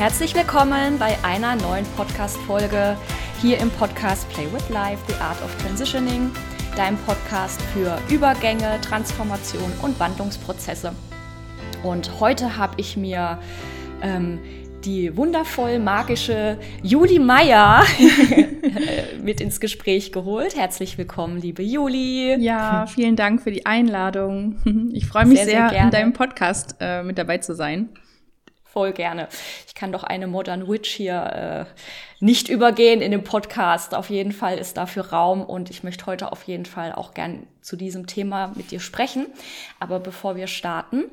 Herzlich willkommen bei einer neuen Podcast-Folge hier im Podcast Play with Life, The Art of Transitioning, deinem Podcast für Übergänge, Transformation und Wandlungsprozesse. Und heute habe ich mir ähm, die wundervoll magische Juli Meier mit ins Gespräch geholt. Herzlich willkommen, liebe Juli. Ja, vielen Dank für die Einladung. Ich freue mich sehr, sehr, sehr in deinem Podcast äh, mit dabei zu sein. Voll gerne. Ich kann doch eine Modern Witch hier äh, nicht übergehen in dem Podcast. Auf jeden Fall ist dafür Raum und ich möchte heute auf jeden Fall auch gern zu diesem Thema mit dir sprechen. Aber bevor wir starten,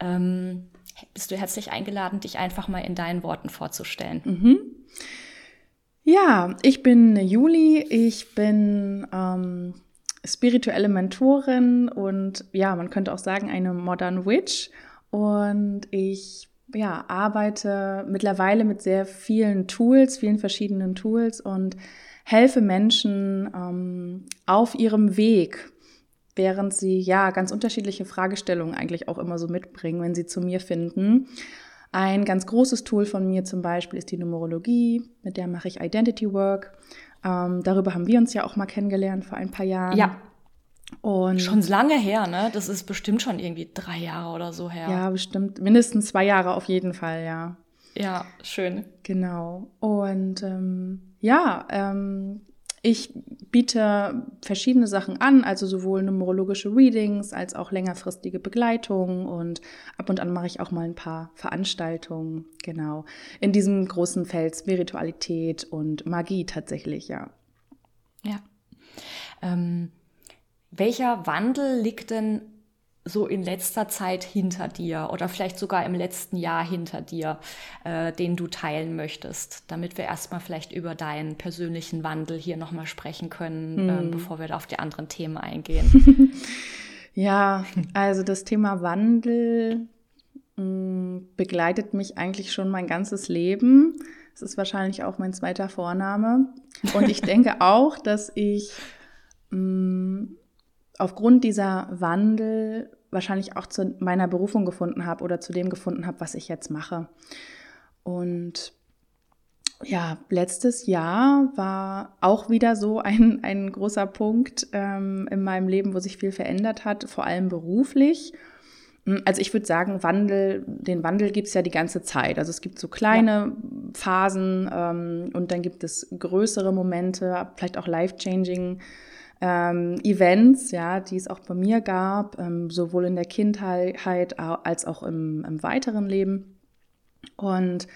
ähm, bist du herzlich eingeladen, dich einfach mal in deinen Worten vorzustellen. Mhm. Ja, ich bin Juli, ich bin ähm, spirituelle Mentorin und ja, man könnte auch sagen eine Modern Witch und ich ja, arbeite mittlerweile mit sehr vielen Tools, vielen verschiedenen Tools und helfe Menschen ähm, auf ihrem Weg während sie ja ganz unterschiedliche Fragestellungen eigentlich auch immer so mitbringen, wenn sie zu mir finden. Ein ganz großes Tool von mir zum Beispiel ist die Numerologie, mit der mache ich Identity Work. Ähm, darüber haben wir uns ja auch mal kennengelernt vor ein paar Jahren. Ja. Und schon lange her, ne? Das ist bestimmt schon irgendwie drei Jahre oder so her. Ja, bestimmt. Mindestens zwei Jahre auf jeden Fall, ja. Ja, schön. Genau. Und ähm, ja, ähm, ich biete verschiedene Sachen an, also sowohl numerologische Readings als auch längerfristige Begleitung und ab und an mache ich auch mal ein paar Veranstaltungen, genau, in diesem großen Feld Spiritualität und Magie tatsächlich, ja. Ja. Ähm, welcher Wandel liegt denn so in letzter Zeit hinter dir oder vielleicht sogar im letzten Jahr hinter dir, äh, den du teilen möchtest, damit wir erstmal vielleicht über deinen persönlichen Wandel hier nochmal sprechen können, hm. äh, bevor wir auf die anderen Themen eingehen. ja, also das Thema Wandel mh, hm, begleitet mich eigentlich schon mein ganzes Leben. Es ist wahrscheinlich auch mein zweiter Vorname. Und ich denke auch, dass ich mh, hm, aufgrund dieser Wandel wahrscheinlich auch zu meiner Berufung gefunden habe oder zu dem gefunden habe, was ich jetzt mache. Und ja, letztes Jahr war auch wieder so ein, ein großer Punkt ähm, in meinem Leben, wo sich viel verändert hat, vor allem beruflich. Also ich würde sagen, Wandel, den Wandel gibt es ja die ganze Zeit. Also es gibt so kleine ja. Phasen ähm, und dann gibt es größere Momente, vielleicht auch life-changing ähm, Events, ja, die es auch bei mir gab, ähm, sowohl in der Kindheit als auch im, im weiteren Leben. Und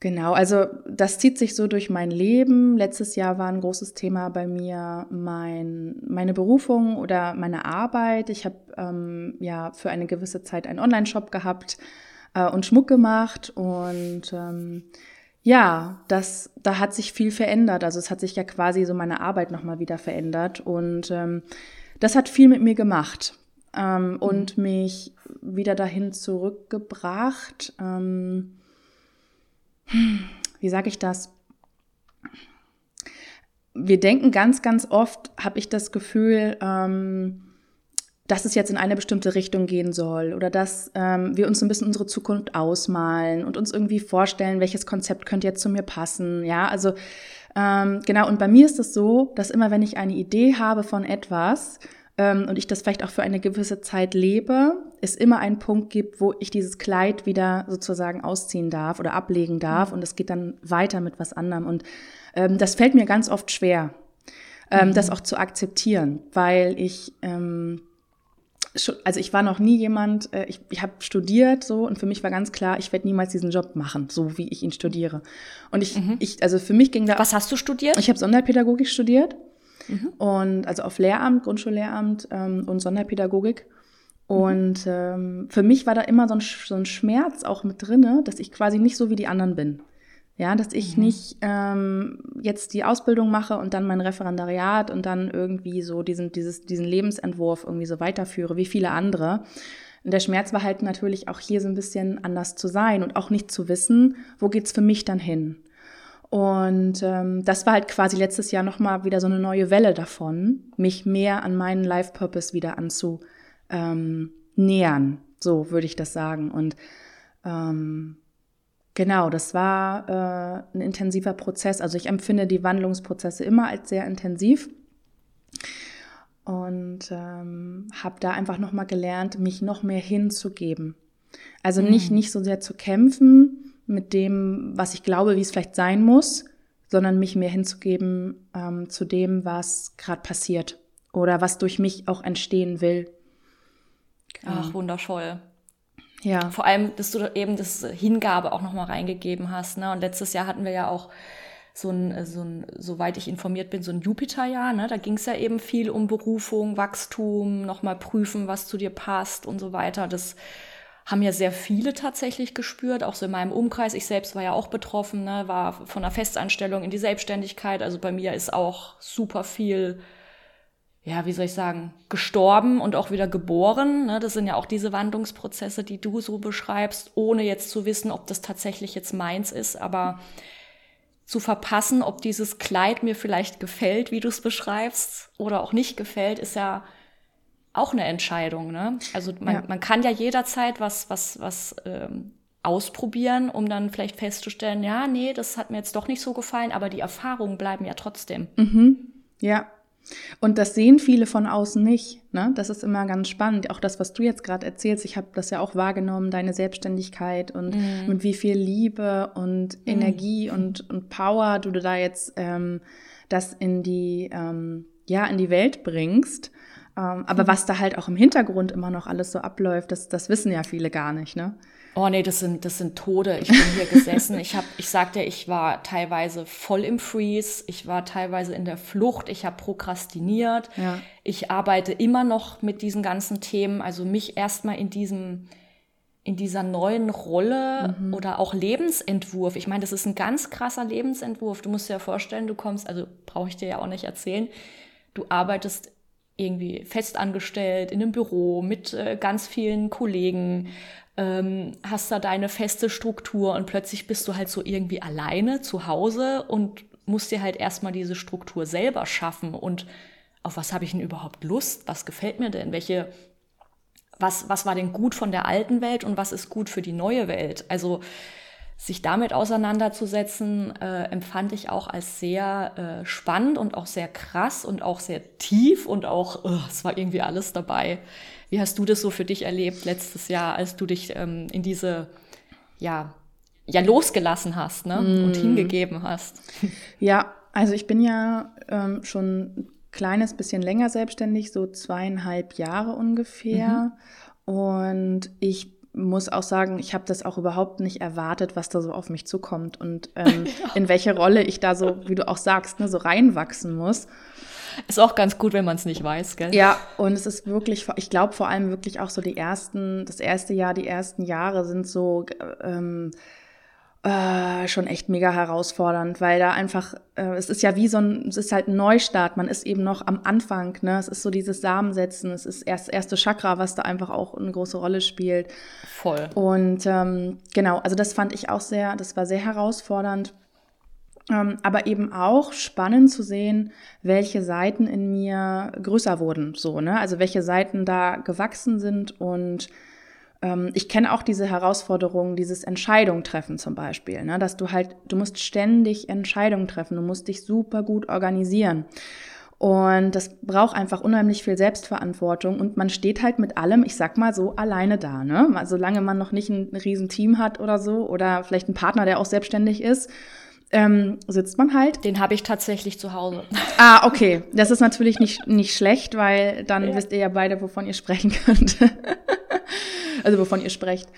Genau, also das zieht sich so durch mein Leben. Letztes Jahr war ein großes Thema bei mir mein, meine Berufung oder meine Arbeit. Ich habe ähm, ja für eine gewisse Zeit einen Online-Shop gehabt äh, und Schmuck gemacht und ähm, ja, das, da hat sich viel verändert. Also es hat sich ja quasi so meine Arbeit nochmal wieder verändert. Und ähm, das hat viel mit mir gemacht ähm, mhm. und mich wieder dahin zurückgebracht. Ähm, wie sage ich das? Wir denken ganz, ganz oft, habe ich das Gefühl, ähm, dass es jetzt in eine bestimmte Richtung gehen soll oder dass ähm, wir uns ein bisschen unsere Zukunft ausmalen und uns irgendwie vorstellen, welches Konzept könnte jetzt zu mir passen. Ja, also ähm, genau. Und bei mir ist es so, dass immer, wenn ich eine Idee habe von etwas ähm, und ich das vielleicht auch für eine gewisse Zeit lebe, es immer einen Punkt gibt, wo ich dieses Kleid wieder sozusagen ausziehen darf oder ablegen darf mhm. und es geht dann weiter mit was anderem. Und ähm, das fällt mir ganz oft schwer, ähm, mhm. das auch zu akzeptieren, weil ich ähm, also ich war noch nie jemand, äh, ich, ich habe studiert so und für mich war ganz klar, ich werde niemals diesen Job machen, so wie ich ihn studiere. Und ich, mhm. ich also für mich ging da. Was hast du studiert? Ich habe Sonderpädagogik studiert mhm. und also auf Lehramt, Grundschullehramt ähm, und Sonderpädagogik. Mhm. Und ähm, für mich war da immer so ein, so ein Schmerz auch mit drinne, dass ich quasi nicht so wie die anderen bin. Ja, dass ich mhm. nicht ähm, jetzt die Ausbildung mache und dann mein Referendariat und dann irgendwie so diesen, dieses, diesen Lebensentwurf irgendwie so weiterführe wie viele andere. Und der Schmerz war halt natürlich auch hier so ein bisschen anders zu sein und auch nicht zu wissen, wo geht's für mich dann hin. Und ähm, das war halt quasi letztes Jahr nochmal wieder so eine neue Welle davon, mich mehr an meinen Life Purpose wieder anzunähern. Ähm, so würde ich das sagen. Und ähm, Genau, das war äh, ein intensiver Prozess. Also ich empfinde die Wandlungsprozesse immer als sehr intensiv und ähm, habe da einfach noch mal gelernt, mich noch mehr hinzugeben. Also mhm. nicht nicht so sehr zu kämpfen mit dem, was ich glaube, wie es vielleicht sein muss, sondern mich mehr hinzugeben ähm, zu dem, was gerade passiert oder was durch mich auch entstehen will. Ach, wundervoll. Ja. Vor allem, dass du eben das Hingabe auch nochmal reingegeben hast. Ne? Und letztes Jahr hatten wir ja auch so ein, so ein, soweit ich informiert bin, so ein Jupiterjahr. Ne? Da ging es ja eben viel um Berufung, Wachstum, nochmal prüfen, was zu dir passt und so weiter. Das haben ja sehr viele tatsächlich gespürt, auch so in meinem Umkreis. Ich selbst war ja auch betroffen, ne? war von einer Festanstellung in die Selbstständigkeit. Also bei mir ist auch super viel ja, wie soll ich sagen, gestorben und auch wieder geboren. Ne? Das sind ja auch diese Wandlungsprozesse, die du so beschreibst, ohne jetzt zu wissen, ob das tatsächlich jetzt meins ist, aber zu verpassen, ob dieses Kleid mir vielleicht gefällt, wie du es beschreibst, oder auch nicht gefällt, ist ja auch eine Entscheidung. Ne? Also man, ja. man kann ja jederzeit was, was, was ähm, ausprobieren, um dann vielleicht festzustellen, ja, nee, das hat mir jetzt doch nicht so gefallen, aber die Erfahrungen bleiben ja trotzdem. Mhm. Ja, und das sehen viele von außen nicht. Ne? Das ist immer ganz spannend. Auch das, was du jetzt gerade erzählst, ich habe das ja auch wahrgenommen, deine Selbstständigkeit und mhm. mit wie viel Liebe und mhm. Energie und, und Power du da jetzt ähm, das in die, ähm, ja, in die Welt bringst. Ähm, aber mhm. was da halt auch im Hintergrund immer noch alles so abläuft, das, das wissen ja viele gar nicht. Ne? Oh nee, das sind, das sind Tode. Ich bin hier gesessen. Ich habe, ich sagte, ich war teilweise voll im Freeze. Ich war teilweise in der Flucht. Ich habe prokrastiniert. Ja. Ich arbeite immer noch mit diesen ganzen Themen. Also mich erstmal in diesem, in dieser neuen Rolle mhm. oder auch Lebensentwurf. Ich meine, das ist ein ganz krasser Lebensentwurf. Du musst dir ja vorstellen, du kommst, also brauche ich dir ja auch nicht erzählen. Du arbeitest irgendwie festangestellt in einem Büro mit äh, ganz vielen Kollegen ähm, hast da deine feste Struktur und plötzlich bist du halt so irgendwie alleine zu Hause und musst dir halt erstmal diese Struktur selber schaffen und auf was habe ich denn überhaupt Lust? Was gefällt mir denn? Welche, was, was war denn gut von der alten Welt und was ist gut für die neue Welt? Also sich damit auseinanderzusetzen, äh, empfand ich auch als sehr äh, spannend und auch sehr krass und auch sehr tief und auch, uh, es war irgendwie alles dabei. Wie hast du das so für dich erlebt letztes Jahr, als du dich ähm, in diese, ja, ja, losgelassen hast ne? Mm. und hingegeben hast? Ja, also ich bin ja ähm, schon ein kleines bisschen länger selbstständig, so zweieinhalb Jahre ungefähr. Mhm. Und ich muss auch sagen, ich habe das auch überhaupt nicht erwartet, was da so auf mich zukommt und ähm, ja. in welche Rolle ich da so, wie du auch sagst, ne, so reinwachsen muss. Ist auch ganz gut, wenn man es nicht weiß, gell? Ja, und es ist wirklich, ich glaube vor allem wirklich auch so die ersten, das erste Jahr, die ersten Jahre sind so ähm, äh, schon echt mega herausfordernd, weil da einfach, äh, es ist ja wie so ein, es ist halt ein Neustart, man ist eben noch am Anfang, ne? Es ist so dieses Samensetzen, es ist erst das erste Chakra, was da einfach auch eine große Rolle spielt. Voll. Und ähm, genau, also das fand ich auch sehr, das war sehr herausfordernd. Ähm, aber eben auch spannend zu sehen, welche Seiten in mir größer wurden, so, ne? Also welche Seiten da gewachsen sind und ich kenne auch diese Herausforderung, dieses Entscheidung treffen zum Beispiel, ne? dass du halt, du musst ständig Entscheidungen treffen, du musst dich super gut organisieren. Und das braucht einfach unheimlich viel Selbstverantwortung und man steht halt mit allem, ich sag mal so, alleine da. Ne? Solange man noch nicht ein riesen Team hat oder so oder vielleicht einen Partner, der auch selbstständig ist ähm, sitzt man halt. Den habe ich tatsächlich zu Hause. Ah, okay. Das ist natürlich nicht, nicht schlecht, weil dann ja. wisst ihr ja beide, wovon ihr sprechen könnt. also wovon ihr sprecht.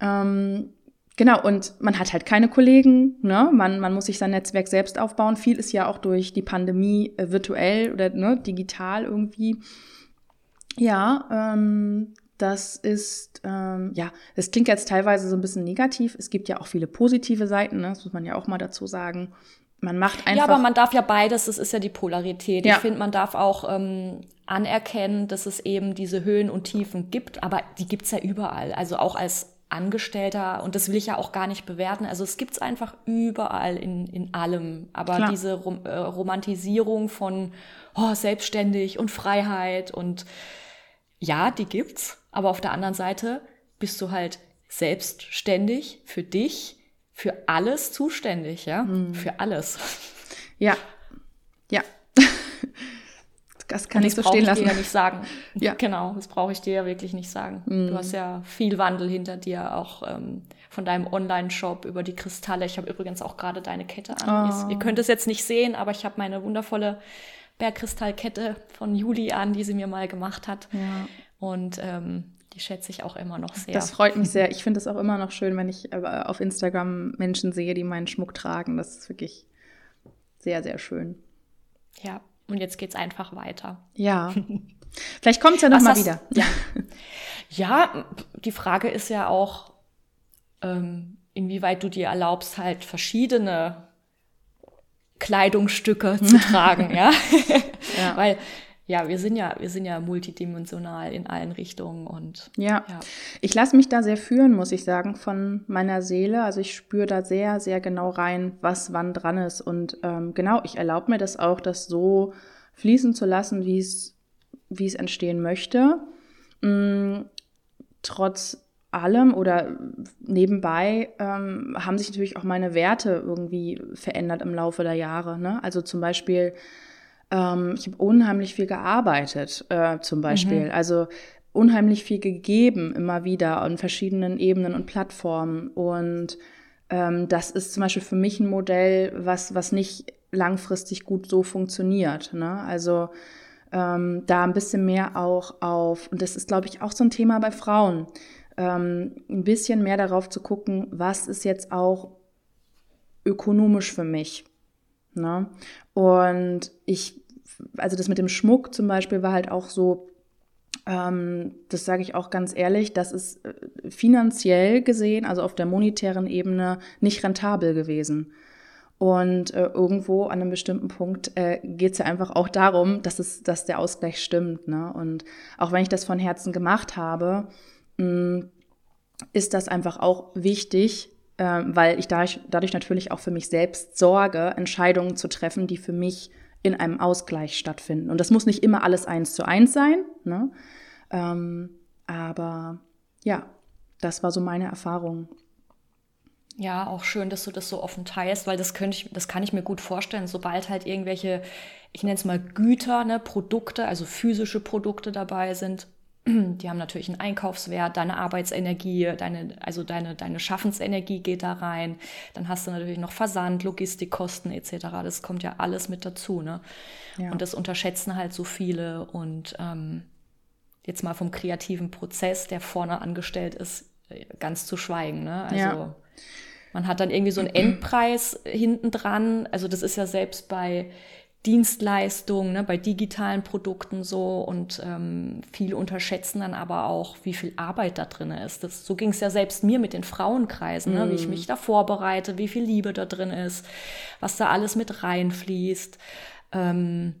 Ähm, genau, und man hat halt keine Kollegen, ne? Man, man muss sich sein Netzwerk selbst aufbauen. Viel ist ja auch durch die Pandemie äh, virtuell oder ne, digital irgendwie. Ja, ähm, das ist, ähm, ja, das klingt jetzt teilweise so ein bisschen negativ. Es gibt ja auch viele positive Seiten, ne? das muss man ja auch mal dazu sagen. Man macht einfach. Ja, aber man darf ja beides, das ist ja die Polarität. Ja. Ich finde, man darf auch ähm, anerkennen, dass es eben diese Höhen und Tiefen gibt, aber die gibt's ja überall. Also auch als Angestellter, und das will ich ja auch gar nicht bewerten. Also es gibt's einfach überall in, in allem. Aber Klar. diese Rom äh, Romantisierung von oh, selbstständig und Freiheit und ja, die gibt's. Aber auf der anderen Seite bist du halt selbstständig für dich, für alles zuständig, ja? Mhm. Für alles. Ja. Ja. Das kann ich so stehen lassen. Das brauche ich dir ja nicht sagen. Ja. Genau, das brauche ich dir ja wirklich nicht sagen. Mhm. Du hast ja viel Wandel hinter dir, auch ähm, von deinem Online-Shop über die Kristalle. Ich habe übrigens auch gerade deine Kette an. Oh. Ihr könnt es jetzt nicht sehen, aber ich habe meine wundervolle Bergkristallkette von Juli an, die sie mir mal gemacht hat. Ja. Und ähm, die schätze ich auch immer noch sehr. Das freut mich sehr. Ich finde es auch immer noch schön, wenn ich äh, auf Instagram Menschen sehe, die meinen Schmuck tragen. Das ist wirklich sehr, sehr schön. Ja, und jetzt geht es einfach weiter. Ja. Vielleicht kommt es ja nochmal wieder. Ja. ja, die Frage ist ja auch, ähm, inwieweit du dir erlaubst, halt verschiedene Kleidungsstücke zu tragen, ja. ja. Weil ja, wir sind ja, wir sind ja multidimensional in allen Richtungen und ja. ja. Ich lasse mich da sehr führen, muss ich sagen, von meiner Seele. Also ich spüre da sehr, sehr genau rein, was wann dran ist. Und ähm, genau, ich erlaube mir das auch, das so fließen zu lassen, wie es, wie es entstehen möchte. Mhm, trotz allem oder nebenbei ähm, haben sich natürlich auch meine Werte irgendwie verändert im Laufe der Jahre. Ne? Also zum Beispiel ähm, ich habe unheimlich viel gearbeitet, äh, zum Beispiel. Mhm. Also unheimlich viel gegeben, immer wieder an verschiedenen Ebenen und Plattformen. Und ähm, das ist zum Beispiel für mich ein Modell, was, was nicht langfristig gut so funktioniert. Ne? Also ähm, da ein bisschen mehr auch auf, und das ist, glaube ich, auch so ein Thema bei Frauen, ähm, ein bisschen mehr darauf zu gucken, was ist jetzt auch ökonomisch für mich. Ne? Und ich, also das mit dem Schmuck zum Beispiel war halt auch so, ähm, das sage ich auch ganz ehrlich, das ist äh, finanziell gesehen, also auf der monetären Ebene, nicht rentabel gewesen. Und äh, irgendwo an einem bestimmten Punkt äh, geht es ja einfach auch darum, dass, es, dass der Ausgleich stimmt. Ne? Und auch wenn ich das von Herzen gemacht habe, mh, mm, ist das einfach auch wichtig, weil ich dadurch, dadurch natürlich auch für mich selbst sorge, Entscheidungen zu treffen, die für mich in einem Ausgleich stattfinden. Und das muss nicht immer alles eins zu eins sein, ne? Ähm, aber ja, das war so meine Erfahrung. Ja, auch schön, dass du das so offen teilst, weil das könnte ich, das kann ich mir gut vorstellen, sobald halt irgendwelche, ich nenne es mal Güter, ne, Produkte, also physische Produkte dabei sind, die haben natürlich einen Einkaufswert, deine Arbeitsenergie, deine, also deine, deine Schaffensenergie geht da rein. Dann hast du natürlich noch Versand, Logistikkosten etc. Das kommt ja alles mit dazu. Ne? Ja. Und das unterschätzen halt so viele. Und ähm, jetzt mal vom kreativen Prozess, der vorne angestellt ist, ganz zu schweigen. Ne? Also ja. man hat dann irgendwie so einen Endpreis hinten dran. Also das ist ja selbst bei Dienstleistungen, ne, bei digitalen Produkten so und ähm, viele unterschätzen dann aber auch, wie viel Arbeit da drin ist. Das, so ging es ja selbst mir mit den Frauenkreisen, ne, mm. wie ich mhm. mich da vorbereite, wie viel Liebe da drin ist, was da alles mit reinfließt. Ähm,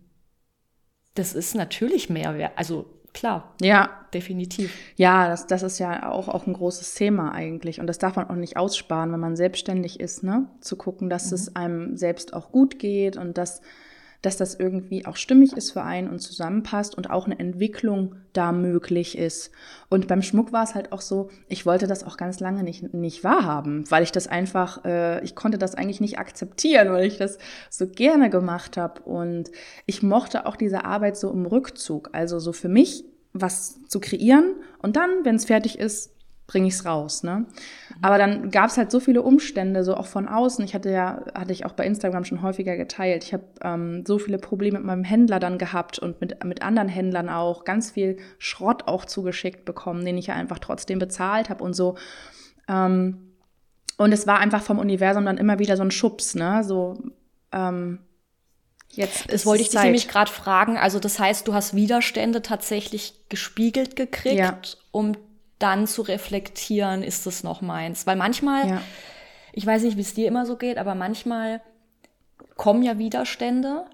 das ist natürlich Mehrwert, also klar. Ja. Definitiv. Ja, das, das ist ja auch, auch ein großes Thema eigentlich. Und das darf man auch nicht aussparen, wenn man selbstständig ist, ne? Zu gucken, dass mhm. es einem selbst auch gut geht und dass dass das irgendwie auch stimmig ist für einen und zusammenpasst und auch eine Entwicklung da möglich ist. Und beim Schmuck war es halt auch so, ich wollte das auch ganz lange nicht, nicht wahrhaben, weil ich das einfach, äh, ich konnte das eigentlich nicht akzeptieren, weil ich das so gerne gemacht habe. Und ich mochte auch diese Arbeit so im Rückzug, also so für mich was zu kreieren und dann, wenn es fertig ist, bringe ich es raus. Ne? Aber dann gab es halt so viele Umstände, so auch von außen. Ich hatte ja, hatte ich auch bei Instagram schon häufiger geteilt. Ich habe ähm, so viele Probleme mit meinem Händler dann gehabt und mit, mit anderen Händlern auch. Ganz viel Schrott auch zugeschickt bekommen, den ich ja einfach trotzdem bezahlt habe und so. Ähm, und es war einfach vom Universum dann immer wieder so ein Schubs, ne? So, ähm, Jetzt das wollte ich dich nämlich gerade fragen. Also das heißt, du hast Widerstände tatsächlich gespiegelt gekriegt, ja. um dann zu reflektieren, ist das noch meins? Weil manchmal, ja. ich weiß nicht, wie es dir immer so geht, aber manchmal kommen ja Widerstände,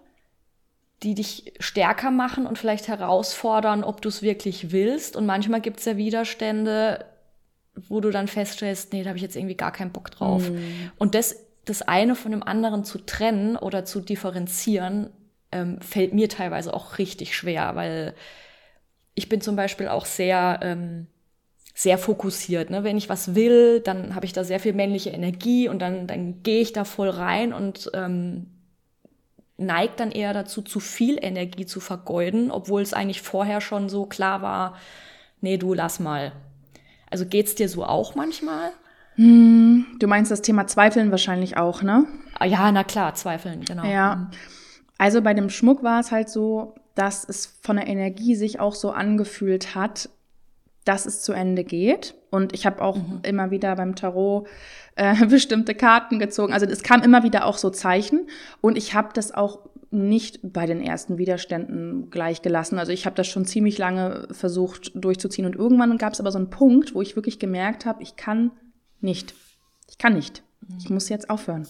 die dich stärker machen und vielleicht herausfordern, ob du es wirklich willst. Und manchmal gibt es ja Widerstände, wo du dann feststellst, nee, da habe ich jetzt irgendwie gar keinen Bock drauf. Mm. Und das, das eine von dem anderen zu trennen oder zu differenzieren, ähm, fällt mir teilweise auch richtig schwer, weil ich bin zum Beispiel auch sehr ähm, sehr fokussiert. Ne? Wenn ich was will, dann habe ich da sehr viel männliche Energie und dann, dann gehe ich da voll rein und ähm, neigt dann eher dazu, zu viel Energie zu vergeuden, obwohl es eigentlich vorher schon so klar war, nee, du lass mal. Also geht's dir so auch manchmal? Hm, du meinst das Thema Zweifeln wahrscheinlich auch, ne? Ah, ja, na klar, Zweifeln, genau. Ja. Mhm. Also bei dem Schmuck war es halt so, dass es von der Energie sich auch so angefühlt hat, dass es zu Ende geht. Und ich habe auch mhm. immer wieder beim Tarot äh, bestimmte Karten gezogen. Also es kam immer wieder auch so Zeichen. Und ich habe das auch nicht bei den ersten Widerständen gleich gelassen. Also ich habe das schon ziemlich lange versucht durchzuziehen. Und irgendwann gab es aber so einen Punkt, wo ich wirklich gemerkt habe, ich kann nicht. Ich kann nicht. Ich muss jetzt aufhören.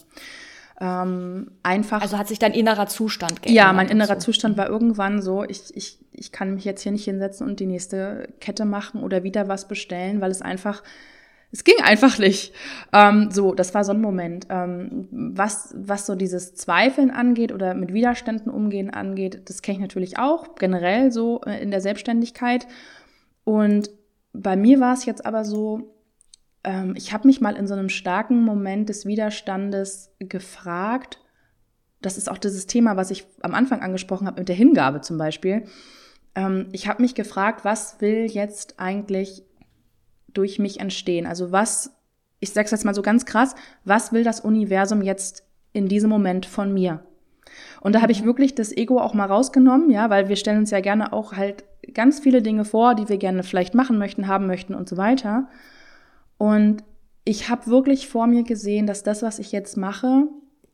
Ähm, einfach. Also hat sich dein innerer Zustand geändert? Ja, mein innerer so. Zustand war irgendwann so, ich, ich, ich kann mich jetzt hier nicht hinsetzen und die nächste Kette machen oder wieder was bestellen, weil es einfach, es ging einfach nicht. Ähm, so, das war so ein Moment. Ähm, was, was so dieses Zweifeln angeht oder mit Widerständen umgehen angeht, das kenne ich natürlich auch, generell so äh, in der Selbstständigkeit. Und bei mir war es jetzt aber so, ähm, ich habe mich mal in so einem starken Moment des Widerstandes gefragt, das ist auch dieses Thema, was ich am Anfang angesprochen habe mit der Hingabe zum Beispiel. Ähm, ich habe mich gefragt, was will jetzt eigentlich durch mich entstehen? Also was, ich sage es jetzt mal so ganz krass, was will das Universum jetzt in diesem Moment von mir? Und da habe ich mhm. wirklich das Ego auch mal rausgenommen, ja, weil wir stellen uns ja gerne auch halt ganz viele Dinge vor, die wir gerne vielleicht machen möchten, haben möchten und so weiter. Und ich habe wirklich vor mir gesehen, dass das, was ich jetzt mache,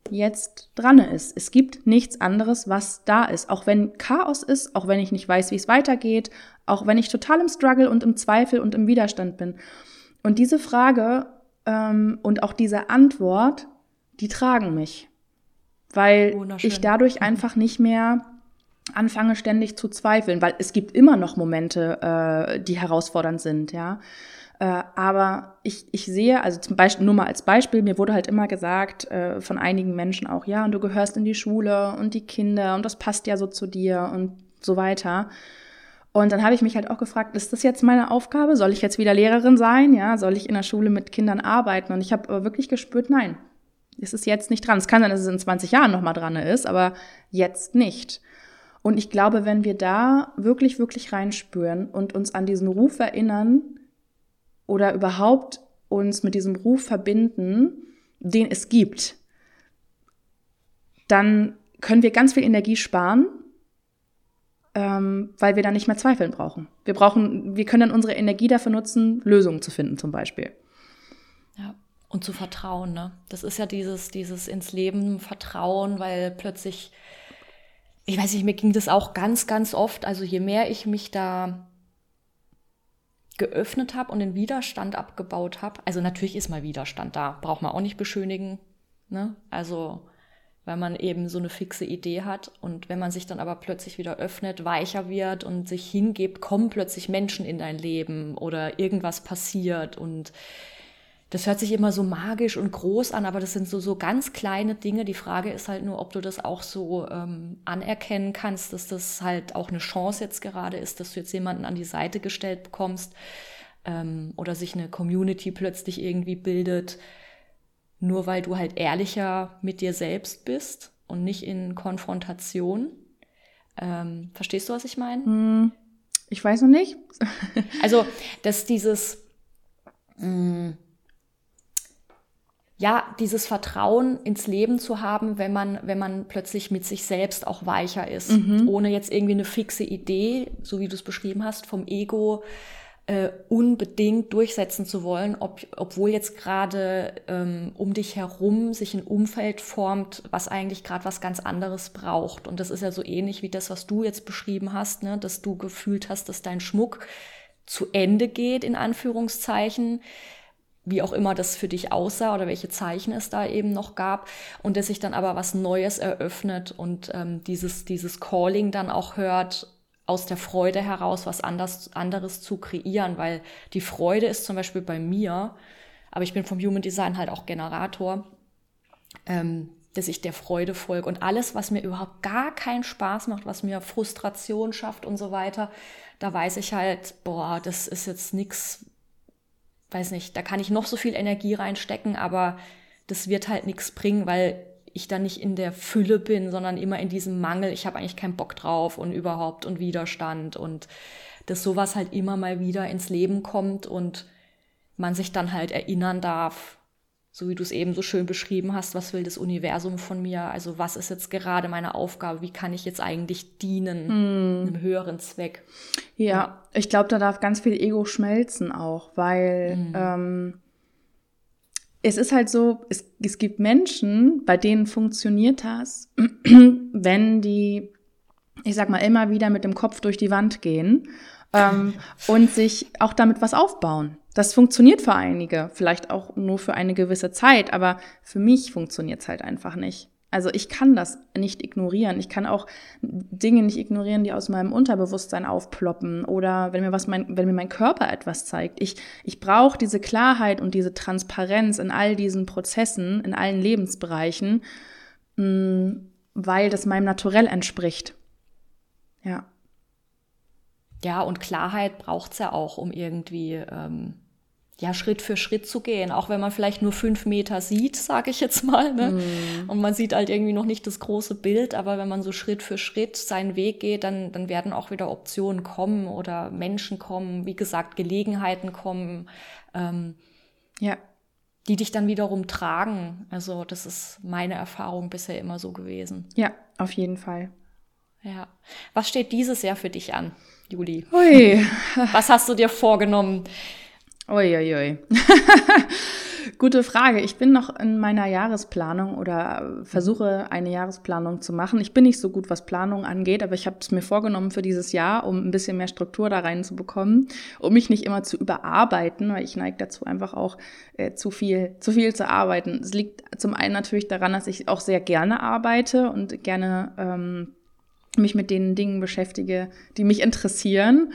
jetzt dran ist. Es gibt nichts anderes, was da ist. Auch wenn Chaos ist, auch wenn ich nicht weiß, wie es weitergeht, auch wenn ich total im Struggle und im Zweifel und im Widerstand bin. Und diese Frage ähm, und auch diese Antwort, die tragen mich. Weil ich dadurch mhm. einfach nicht mehr anfange ständig zu zweifeln, weil es gibt immer noch Momente, äh, die herausfordernd sind, ja. Äh, aber ich, ich sehe, also zum Beispiel, nur mal als Beispiel, mir wurde halt immer gesagt äh, von einigen Menschen auch, ja, und du gehörst in die Schule und die Kinder und das passt ja so zu dir und so weiter. Und dann habe ich mich halt auch gefragt, ist das jetzt meine Aufgabe? Soll ich jetzt wieder Lehrerin sein? Ja, soll ich in der Schule mit Kindern arbeiten? Und ich habe wirklich gespürt, nein, es ist jetzt nicht dran. Es kann sein, dass es in 20 Jahren nochmal dran ist, aber jetzt nicht. Und ich glaube, wenn wir da wirklich, wirklich reinspüren und uns an diesen Ruf erinnern, oder überhaupt uns mit diesem Ruf verbinden, den es gibt, dann können wir ganz viel Energie sparen, ähm, weil wir dann nicht mehr zweifeln brauchen. Wir brauchen, wir können dann unsere Energie dafür nutzen, Lösungen zu finden, zum Beispiel. Ja, und zu vertrauen, ne? Das ist ja dieses, dieses ins Leben Vertrauen, weil plötzlich, ich weiß nicht, mir ging das auch ganz, ganz oft. Also je mehr ich mich da geöffnet habe und den Widerstand abgebaut habe. Also natürlich ist mal Widerstand da, braucht man auch nicht beschönigen. Ne? Also weil man eben so eine fixe Idee hat und wenn man sich dann aber plötzlich wieder öffnet, weicher wird und sich hingibt, kommen plötzlich Menschen in dein Leben oder irgendwas passiert und das hört sich immer so magisch und groß an, aber das sind so, so ganz kleine Dinge. Die Frage ist halt nur, ob du das auch so ähm, anerkennen kannst, dass das halt auch eine Chance jetzt gerade ist, dass du jetzt jemanden an die Seite gestellt bekommst ähm, oder sich eine Community plötzlich irgendwie bildet, nur weil du halt ehrlicher mit dir selbst bist und nicht in Konfrontation. Ähm, verstehst du, was ich meine? Hm, ich weiß noch nicht. also, dass dieses mh, hm, ja, dieses Vertrauen ins Leben zu haben, wenn man, wenn man plötzlich mit sich selbst auch weicher ist, mhm. ohne jetzt irgendwie eine fixe Idee, so wie du es beschrieben hast, vom Ego äh, unbedingt durchsetzen zu wollen, ob, obwohl jetzt gerade ähm, um dich herum sich ein Umfeld formt, was eigentlich gerade was ganz anderes braucht. Und das ist ja so ähnlich wie das, was du jetzt beschrieben hast, ne? dass du gefühlt hast, dass dein Schmuck zu Ende geht, in Anführungszeichen wie auch immer das für dich aussah oder welche Zeichen es da eben noch gab. Und dass sich dann aber was Neues eröffnet und ähm, dieses, dieses Calling dann auch hört, aus der Freude heraus was anders, anderes zu kreieren, weil die Freude ist zum Beispiel bei mir, aber ich bin vom Human Design halt auch Generator, ähm, dass ich der Freude folge. Und alles, was mir überhaupt gar keinen Spaß macht, was mir Frustration schafft und so weiter, da weiß ich halt, boah, das ist jetzt nichts, weiß nicht, da kann ich noch so viel Energie reinstecken, aber das wird halt nichts bringen, weil ich dann nicht in der Fülle bin, sondern immer in diesem Mangel. Ich habe eigentlich keinen Bock drauf und überhaupt und Widerstand und dass sowas halt immer mal wieder ins Leben kommt und man sich dann halt erinnern darf, so wie du es eben so schön beschrieben hast, was will das Universum von mir? Also was ist jetzt gerade meine Aufgabe? Wie kann ich jetzt eigentlich dienen hm. einem höheren Zweck? Ja, ja. ich glaube, da darf ganz viel Ego schmelzen auch, weil hm. ähm, es ist halt so, es, es gibt Menschen, bei denen funktioniert das, wenn die, ich sag mal, immer wieder mit dem Kopf durch die Wand gehen ähm, und sich auch damit was aufbauen. Das funktioniert für einige, vielleicht auch nur für eine gewisse Zeit, aber für mich funktioniert es halt einfach nicht. Also ich kann das nicht ignorieren. Ich kann auch Dinge nicht ignorieren, die aus meinem Unterbewusstsein aufploppen oder wenn mir was mein, wenn mir mein Körper etwas zeigt. Ich, ich brauche diese Klarheit und diese Transparenz in all diesen Prozessen, in allen Lebensbereichen, mm, weil das meinem Naturell entspricht. Ja. Ja, und Klarheit braucht's ja auch, um irgendwie ähm, ja, Schritt für Schritt zu gehen, auch wenn man vielleicht nur fünf Meter sieht, sage ich jetzt mal. Ne? Mm. Und man sieht halt irgendwie noch nicht das große Bild, aber wenn man so Schritt für Schritt seinen Weg geht, dann, dann werden auch wieder Optionen kommen oder Menschen kommen, wie gesagt, Gelegenheiten kommen, ähm, ja. die dich dann wiederum tragen. Also das ist meine Erfahrung bisher immer so gewesen. Ja, auf jeden Fall. Ja. Was steht dieses Jahr für dich an, Juli? Ui. Was hast du dir vorgenommen? Uiuiui. Gute Frage. Ich bin noch in meiner Jahresplanung oder versuche eine Jahresplanung zu machen. Ich bin nicht so gut, was Planung angeht, aber ich habe es mir vorgenommen für dieses Jahr, um ein bisschen mehr Struktur da reinzubekommen, um mich nicht immer zu überarbeiten, weil ich neige dazu einfach auch äh, zu viel, zu viel zu arbeiten. Es liegt zum einen natürlich daran, dass ich auch sehr gerne arbeite und gerne ähm, mich mit den Dingen beschäftige, die mich interessieren.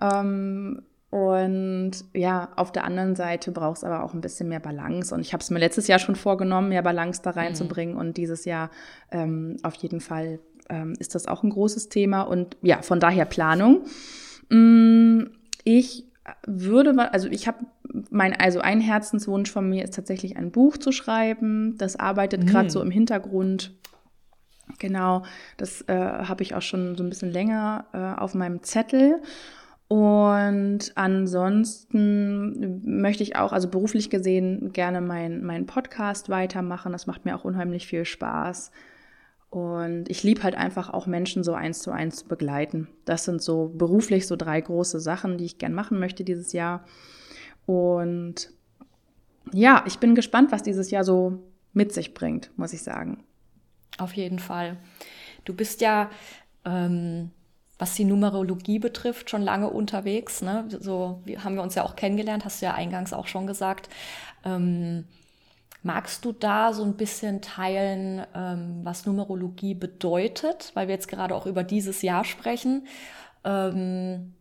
Ähm, und ja, auf der anderen Seite braucht es aber auch ein bisschen mehr Balance. Und ich habe es mir letztes Jahr schon vorgenommen, mehr Balance da reinzubringen. Mhm. Und dieses Jahr ähm, auf jeden Fall ähm, ist das auch ein großes Thema. Und ja, von daher Planung. Mm, ich würde, also ich habe mein, also ein Herzenswunsch von mir ist tatsächlich ein Buch zu schreiben. Das arbeitet mhm. gerade so im Hintergrund. Genau, das äh, habe ich auch schon so ein bisschen länger äh, auf meinem Zettel. Und ansonsten möchte ich auch, also beruflich gesehen, gerne meinen mein Podcast weitermachen. Das macht mir auch unheimlich viel Spaß. Und ich liebe halt einfach auch Menschen so eins zu eins zu begleiten. Das sind so beruflich so drei große Sachen, die ich gern machen möchte dieses Jahr. Und ja, ich bin gespannt, was dieses Jahr so mit sich bringt, muss ich sagen. Auf jeden Fall. Du bist ja ähm, was die Numerologie betrifft, schon lange unterwegs. Ne? So haben wir uns ja auch kennengelernt, hast du ja eingangs auch schon gesagt. Ähm, magst du da so ein bisschen teilen, ähm, was Numerologie bedeutet, weil wir jetzt gerade auch über dieses Jahr sprechen? Ähm,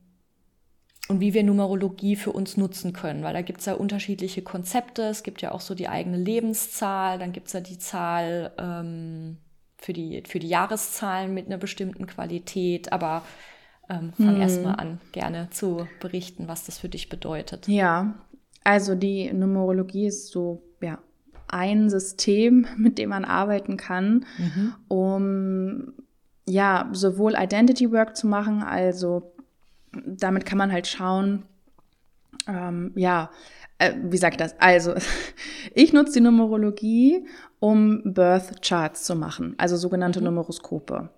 und wie wir Numerologie für uns nutzen können, weil da gibt es ja unterschiedliche Konzepte. Es gibt ja auch so die eigene Lebenszahl, dann gibt es ja die Zahl ähm, für die, für die Jahreszahlen mit einer bestimmten Qualität, aber ähm, fang hm. erst mal an, gerne zu berichten, was das für dich bedeutet. Ja, also die Numerologie ist so, ja, ein System, mit dem man arbeiten kann, mhm. um ja, sowohl Identity Work zu machen, also damit kann man halt schauen, ähm, ja, äh, wie sagt das? Also, ich nutze die Numerologie, um Birth Charts zu machen, also sogenannte mhm. Numeroskope.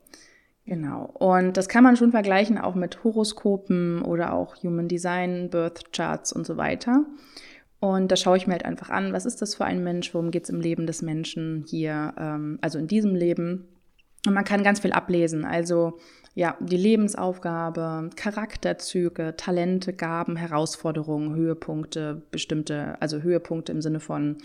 Genau. Und das kann man schon vergleichen auch mit Horoskopen oder auch Human Design, Birth Charts und so weiter. Und da schaue ich mir halt einfach an, was ist das für ein Mensch, worum geht es im Leben des Menschen hier, ähm, also in diesem Leben. Und man kann ganz viel ablesen. Also ja, die Lebensaufgabe, Charakterzüge, Talente, Gaben, Herausforderungen, Höhepunkte, bestimmte, also Höhepunkte im Sinne von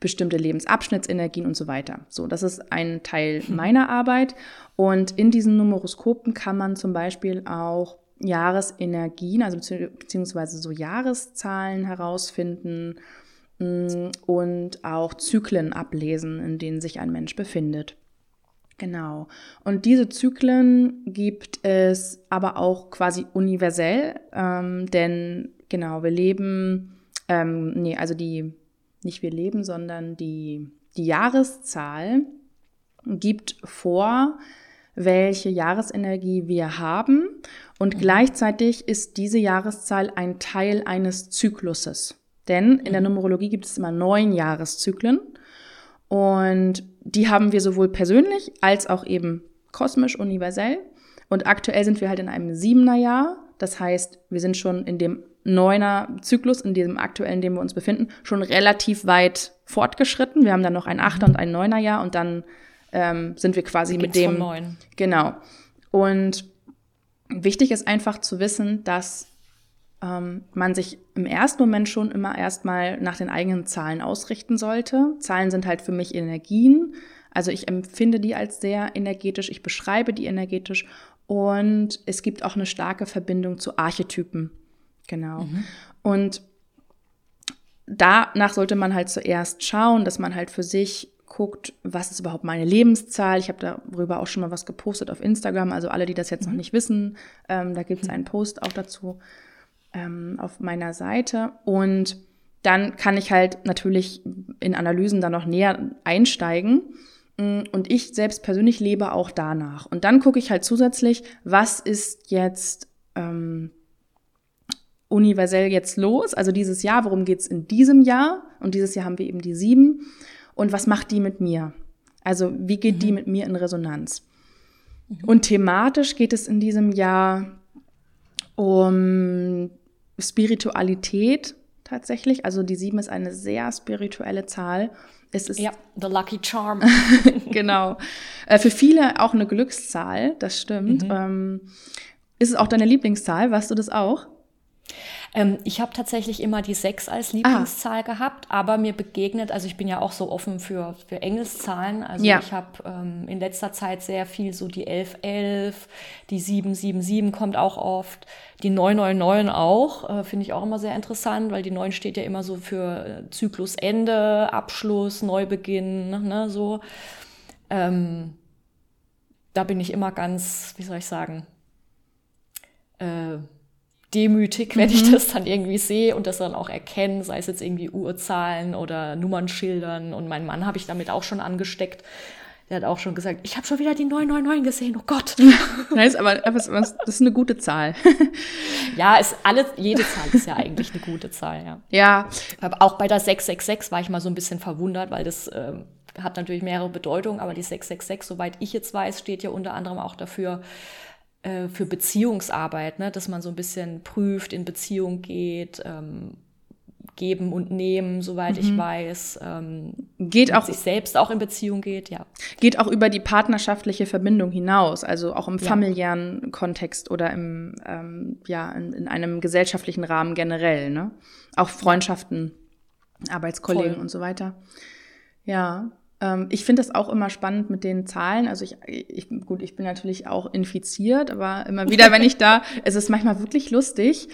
bestimmte Lebensabschnittsenergien und so weiter. So, das ist ein Teil meiner Arbeit. Und in diesen Numeroskopen kann man zum Beispiel auch Jahresenergien, also beziehungsweise so Jahreszahlen herausfinden mm, und auch Zyklen ablesen, in denen sich ein Mensch befindet. Genau. Und diese Zyklen gibt es aber auch quasi universell, ähm, denn genau, wir leben ähm, nee, also die, nicht wir leben, sondern die, die Jahreszahl gibt vor, welche Jahresenergie wir haben. Und mhm. gleichzeitig ist diese Jahreszahl ein Teil eines Zykluses. Denn in der mhm. Numerologie gibt es immer neun Jahreszyklen. Und die haben wir sowohl persönlich als auch eben kosmisch universell. Und aktuell sind wir halt in einem siebener Jahr. Das heißt, wir sind schon in dem neuner Zyklus, in diesem aktuellen, in dem wir uns befinden, schon relativ weit fortgeschritten. Wir haben dann noch ein achter und ein neuner Jahr und dann ähm, sind wir quasi mit dem. Neun. Genau. Und wichtig ist einfach zu wissen, dass ähm, man sich im ersten Moment schon immer erstmal nach den eigenen Zahlen ausrichten sollte. Zahlen sind halt für mich Energien. Also ich empfinde die als sehr energetisch, ich beschreibe die energetisch und es gibt auch eine starke Verbindung zu Archetypen. Genau. Mhm. Und danach sollte man halt zuerst schauen, dass man halt für sich guckt, was ist überhaupt meine Lebenszahl. Ich habe darüber auch schon mal was gepostet auf Instagram. Also alle, die das jetzt mhm. noch nicht wissen, ähm, da gibt es mhm. einen Post auch dazu ähm, auf meiner Seite. Und dann kann ich halt natürlich in Analysen dann noch näher einsteigen Mm, und ich selbst persönlich lebe auch danach. Und dann gucke ich halt zusätzlich, was ist jetzt ähm, universell jetzt los? Also dieses Jahr, worum geht's in diesem Jahr? Und dieses Jahr haben wir eben die sieben. Und was macht die mit mir? Also wie geht mhm. die mit mir in Resonanz? Mhm. Und thematisch geht es in diesem Jahr um Spiritualität tatsächlich. Also die sieben ist eine sehr spirituelle Zahl. Es ist ja, the lucky charm. genau. Äh, für viele auch eine Glückszahl, das stimmt. Mhm. Ähm, ist es auch deine Lieblingszahl? Weißt du das auch? Ähm, ich habe tatsächlich immer die sechs als Lieblingszahl ah. gehabt, aber mir begegnet, also ich bin ja auch so offen für, für Engelszahlen. Also ja. ich habe ähm, in letzter Zeit sehr viel so die 1111, die 777 kommt auch oft, die 999 auch, äh, finde ich auch immer sehr interessant, weil die 9 steht ja immer so für äh, Zyklusende, Abschluss, Neubeginn, ne, so. Ähm, da bin ich immer ganz, wie soll ich sagen, äh, demütig, wenn mhm. ich das dann irgendwie sehe und das dann auch erkenne, sei es jetzt irgendwie Uhrzahlen oder Nummernschildern. Und meinen Mann habe ich damit auch schon angesteckt. Der hat auch schon gesagt, ich habe schon wieder die 999 gesehen, oh Gott. Nice, aber, aber das ist eine gute Zahl. ja, ist alles, jede Zahl ist ja eigentlich eine gute Zahl, ja. Ja. Aber auch bei der 666 war ich mal so ein bisschen verwundert, weil das äh, hat natürlich mehrere Bedeutungen, aber die 666, soweit ich jetzt weiß, steht ja unter anderem auch dafür, äh, für Beziehungsarbeit, ne? dass man so ein bisschen prüft, in Beziehung geht, ähm, geben und nehmen, soweit mhm. ich weiß. Ähm, geht auch sich selbst auch in Beziehung geht, ja. Geht auch über die partnerschaftliche Verbindung hinaus, also auch im ja. familiären Kontext oder im ähm, ja in, in, einem gesellschaftlichen Rahmen generell, ne? Auch Freundschaften, Arbeitskollegen Voll. und so weiter. Ja, ich finde das auch immer spannend mit den Zahlen. Also ich, ich, gut, ich bin natürlich auch infiziert, aber immer wieder, wenn ich da, es ist manchmal wirklich lustig,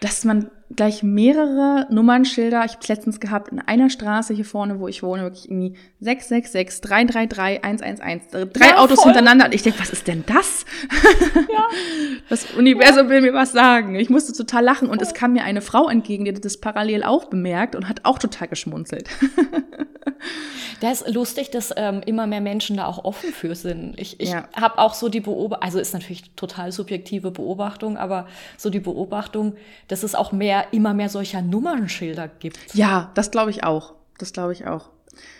dass man gleich mehrere Nummernschilder, ich habe letztens gehabt, in einer Straße hier vorne, wo ich wohne, wirklich irgendwie 666, 333, 111, drei ja, Autos voll. hintereinander. Und ich denke, was ist denn das? Ja. Das Universum ja. will mir was sagen. Ich musste total lachen und es kam mir eine Frau entgegen, die das parallel auch bemerkt und hat auch total geschmunzelt. Das ist lustig, dass ähm, immer mehr Menschen da auch offen für sind. Ich, ich ja. habe auch so die Beobachtung, also ist natürlich total subjektive Beobachtung, aber so die Beobachtung, dass es auch mehr, immer mehr solcher Nummernschilder gibt. Ja, das glaube ich auch. Das glaube ich auch.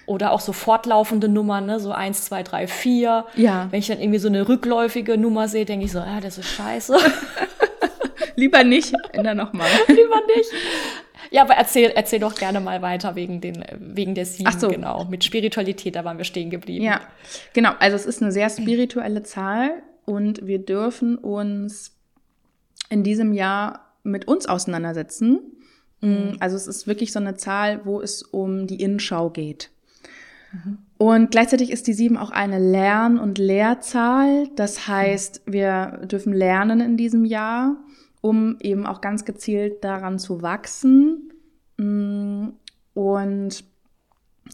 Oder auch so fortlaufende Nummern, ne? so eins, zwei, drei, vier. Ja. Wenn ich dann irgendwie so eine rückläufige Nummer sehe, denke ich so, ah, das ist scheiße. Lieber nicht, änder nochmal. Lieber nicht. Ja, aber erzähl, erzähl doch gerne mal weiter wegen, den, wegen der Sieben, Ach so. genau. Mit Spiritualität, da waren wir stehen geblieben. Ja, genau. Also es ist eine sehr spirituelle Zahl und wir dürfen uns in diesem Jahr mit uns auseinandersetzen. Mm, mhm. Also es ist wirklich so eine Zahl, wo es um die Innenschau geht. Mhm. Und gleichzeitig ist die sieben auch eine Lern- und Lehrzahl. Das heißt, wir dürfen lernen in diesem Jahr um eben auch ganz gezielt daran zu wachsen mm, und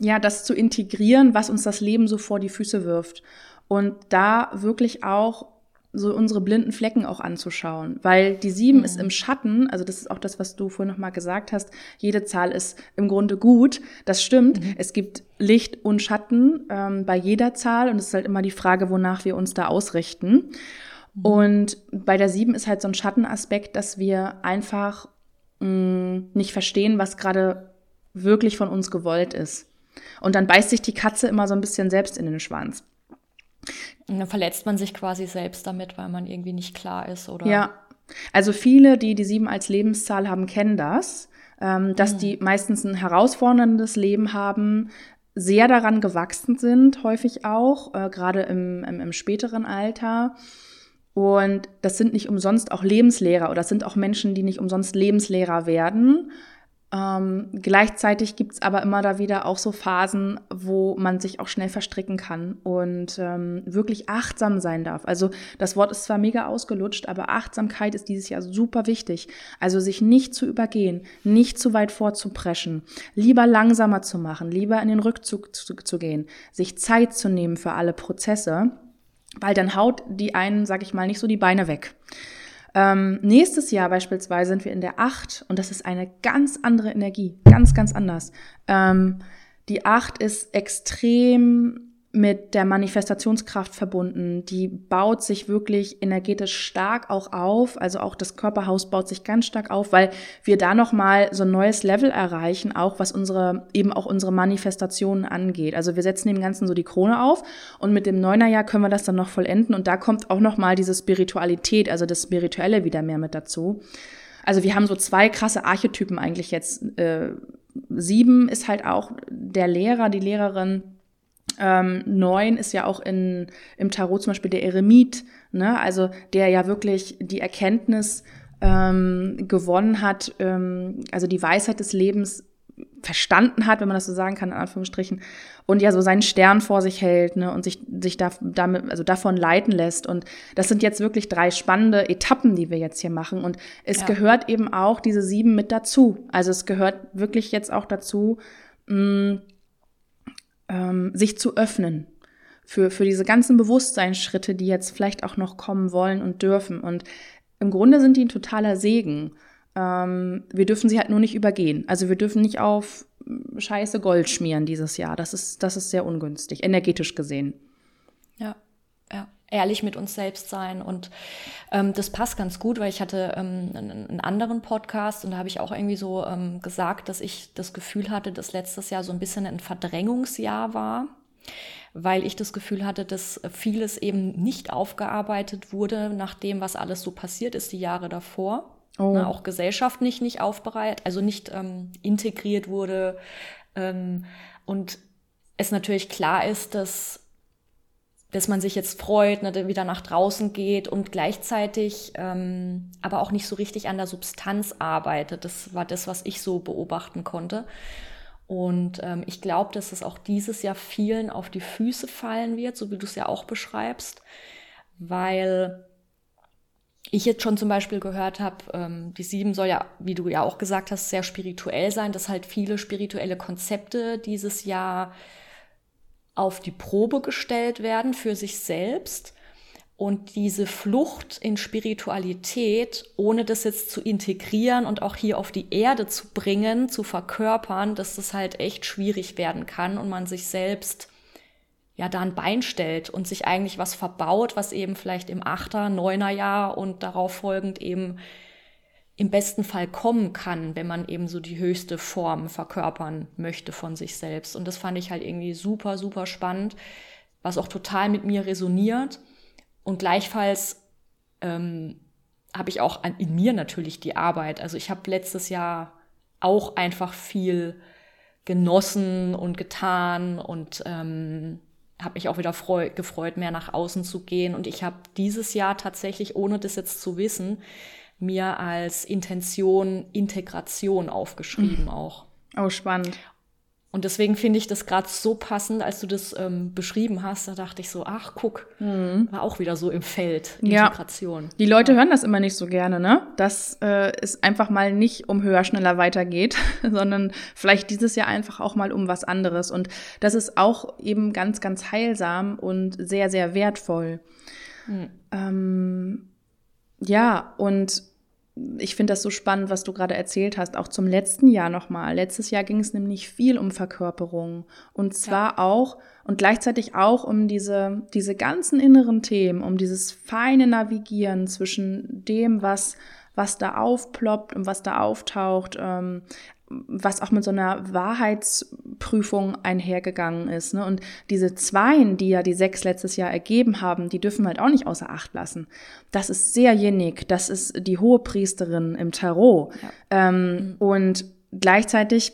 ja, das zu integrieren, was uns das Leben so vor die Füße wirft. Und da wirklich auch so unsere blinden Flecken auch anzuschauen, weil die sieben Mhm. ist im Schatten, also das ist auch das, was du vorhin noch mal gesagt hast, jede Zahl ist im Grunde gut, das stimmt, Mhm. es gibt Licht und Schatten ähm, bei jeder Zahl und es ist halt immer die Frage, wonach wir uns da ausrichten. Mhm. Und bei der sieben ist halt so ein Schattenaspekt, dass wir einfach mh, nicht verstehen, was gerade wirklich von uns gewollt ist. Und dann beißt sich die Katze immer so ein bisschen selbst in den Schwanz. Und dann verletzt man sich quasi selbst damit, weil man irgendwie nicht klar ist, oder? Ja, also viele, die die sieben als Lebenszahl haben, kennen das, ähm, dass Mhm. die meistens ein herausforderndes Leben haben, sehr daran gewachsen sind, häufig auch, äh, gerade im, im, im späteren Alter. Und das sind nicht umsonst auch Lebenslehrer oder das sind auch Menschen, die nicht umsonst Lebenslehrer werden. Ähm, gleichzeitig gibt's aber immer da wieder auch so Phasen, wo man sich auch schnell verstricken kann und ähm, wirklich achtsam sein darf. Also das Wort ist zwar mega ausgelutscht, aber Achtsamkeit ist dieses Jahr super wichtig. Also sich nicht zu übergehen, nicht zu weit vorzupreschen, lieber langsamer zu machen, lieber in den Rückzug zu, zu gehen, sich Zeit zu nehmen für alle Prozesse, weil dann haut die einen, sag ich mal, nicht so die Beine weg. Ähm, nächstes Jahr beispielsweise sind wir in der 8 und das ist eine ganz andere Energie, ganz, ganz anders. Ähm, die 8 ist extrem mit der Manifestationskraft verbunden. Die baut sich wirklich energetisch stark auch auf. Also auch das Körperhaus baut sich ganz stark auf, weil wir da nochmal so ein neues Level erreichen, auch was unsere, eben auch unsere Manifestationen angeht. Also wir setzen dem Ganzen so die Krone auf und mit dem Neunerjahr können wir das dann noch vollenden und da kommt auch nochmal diese Spiritualität, also das Spirituelle wieder mehr mit dazu. Also wir haben so zwei krasse Archetypen eigentlich jetzt. Äh, sieben ist halt auch der Lehrer, die Lehrerin, ähm, neun ist ja auch in, im Tarot zum Beispiel der Eremit, ne? also der ja wirklich die Erkenntnis ähm, gewonnen hat, ähm, also die Weisheit des Lebens verstanden hat, wenn man das so sagen kann, in Anführungsstrichen, und ja so seinen Stern vor sich hält ne, und sich, sich da, damit, also davon leiten lässt. Und das sind jetzt wirklich drei spannende Etappen, die wir jetzt hier machen. Und es Ja. gehört eben auch diese sieben mit dazu. Also es gehört wirklich jetzt auch dazu, mh, ähm, sich zu öffnen für, für diese ganzen Bewusstseinsschritte, die jetzt vielleicht auch noch kommen wollen und dürfen. Und im Grunde sind die ein totaler Segen. Ähm, wir dürfen sie halt nur nicht übergehen. Also wir dürfen nicht auf mm, scheiße Gold schmieren dieses Jahr. Das ist, das ist sehr ungünstig, energetisch gesehen. Ehrlich mit uns selbst sein. Und ähm, das passt ganz gut, weil ich hatte ähm, einen, einen anderen Podcast und da habe ich auch irgendwie so ähm, gesagt, dass ich das Gefühl hatte, dass letztes Jahr so ein bisschen ein Verdrängungsjahr war, weil ich das Gefühl hatte, dass vieles eben nicht aufgearbeitet wurde nach dem, was alles so passiert ist die Jahre davor. Oh. Ne, auch gesellschaftlich nicht aufbereitet, also nicht ähm, integriert wurde. Ähm, und es natürlich klar ist, dass dass man sich jetzt freut, ne, wieder nach draußen geht und gleichzeitig ähm, aber auch nicht so richtig an der Substanz arbeitet. Das war das, was ich so beobachten konnte. Und ähm, ich glaube, dass es auch dieses Jahr vielen auf die Füße fallen wird, so wie du es ja auch beschreibst, weil ich jetzt schon zum Beispiel gehört habe, ähm, die sieben soll ja, wie du ja auch gesagt hast, sehr spirituell sein, dass halt viele spirituelle Konzepte dieses Jahr auf die Probe gestellt werden für sich selbst. Und diese Flucht in Spiritualität, ohne das jetzt zu integrieren und auch hier auf die Erde zu bringen, zu verkörpern, dass das halt echt schwierig werden kann und man sich selbst ja da ein Bein stellt und sich eigentlich was verbaut, was eben vielleicht im Achter, Neuner Jahr und darauf folgend eben im besten Fall kommen kann, wenn man eben so die höchste Form verkörpern möchte von sich selbst. Und das fand ich halt irgendwie super, super spannend, was auch total mit mir resoniert. Und gleichfalls ähm, habe ich auch an, in mir natürlich die Arbeit. Also ich habe letztes Jahr auch einfach viel genossen und getan und ähm, habe mich auch wieder freu gefreut, mehr nach außen zu gehen. Und ich habe dieses Jahr tatsächlich, ohne das jetzt zu wissen, mir als Intention Integration aufgeschrieben auch. Oh, spannend. Und deswegen finde ich das gerade so passend, als du das ähm, beschrieben hast. Da dachte ich so, ach, guck, war auch wieder so im Feld, Ja. Integration. Die Leute hören das immer nicht so gerne, ne? Dass äh, es einfach mal nicht um höher, schneller weitergeht, sondern vielleicht dieses Jahr einfach auch mal um was anderes. Und das ist auch eben ganz, ganz heilsam und sehr, sehr wertvoll. Mhm. Ähm, ja, und ich finde das so spannend, was du gerade erzählt hast, auch zum letzten Jahr nochmal. Letztes Jahr ging es nämlich viel um Verkörperung und zwar ja. auch und gleichzeitig auch um diese, diese ganzen inneren Themen, um dieses feine Navigieren zwischen dem, was, was da aufploppt und was da auftaucht, ähm, was auch mit so einer Wahrheitsprüfung einhergegangen ist. Ne? Und diese Zweien, die ja die sechs letztes Jahr ergeben haben, die dürfen wir halt auch nicht außer Acht lassen. Das ist sehr jenig, das ist die hohe Priesterin im Tarot. Ja. Ähm, mhm. Und gleichzeitig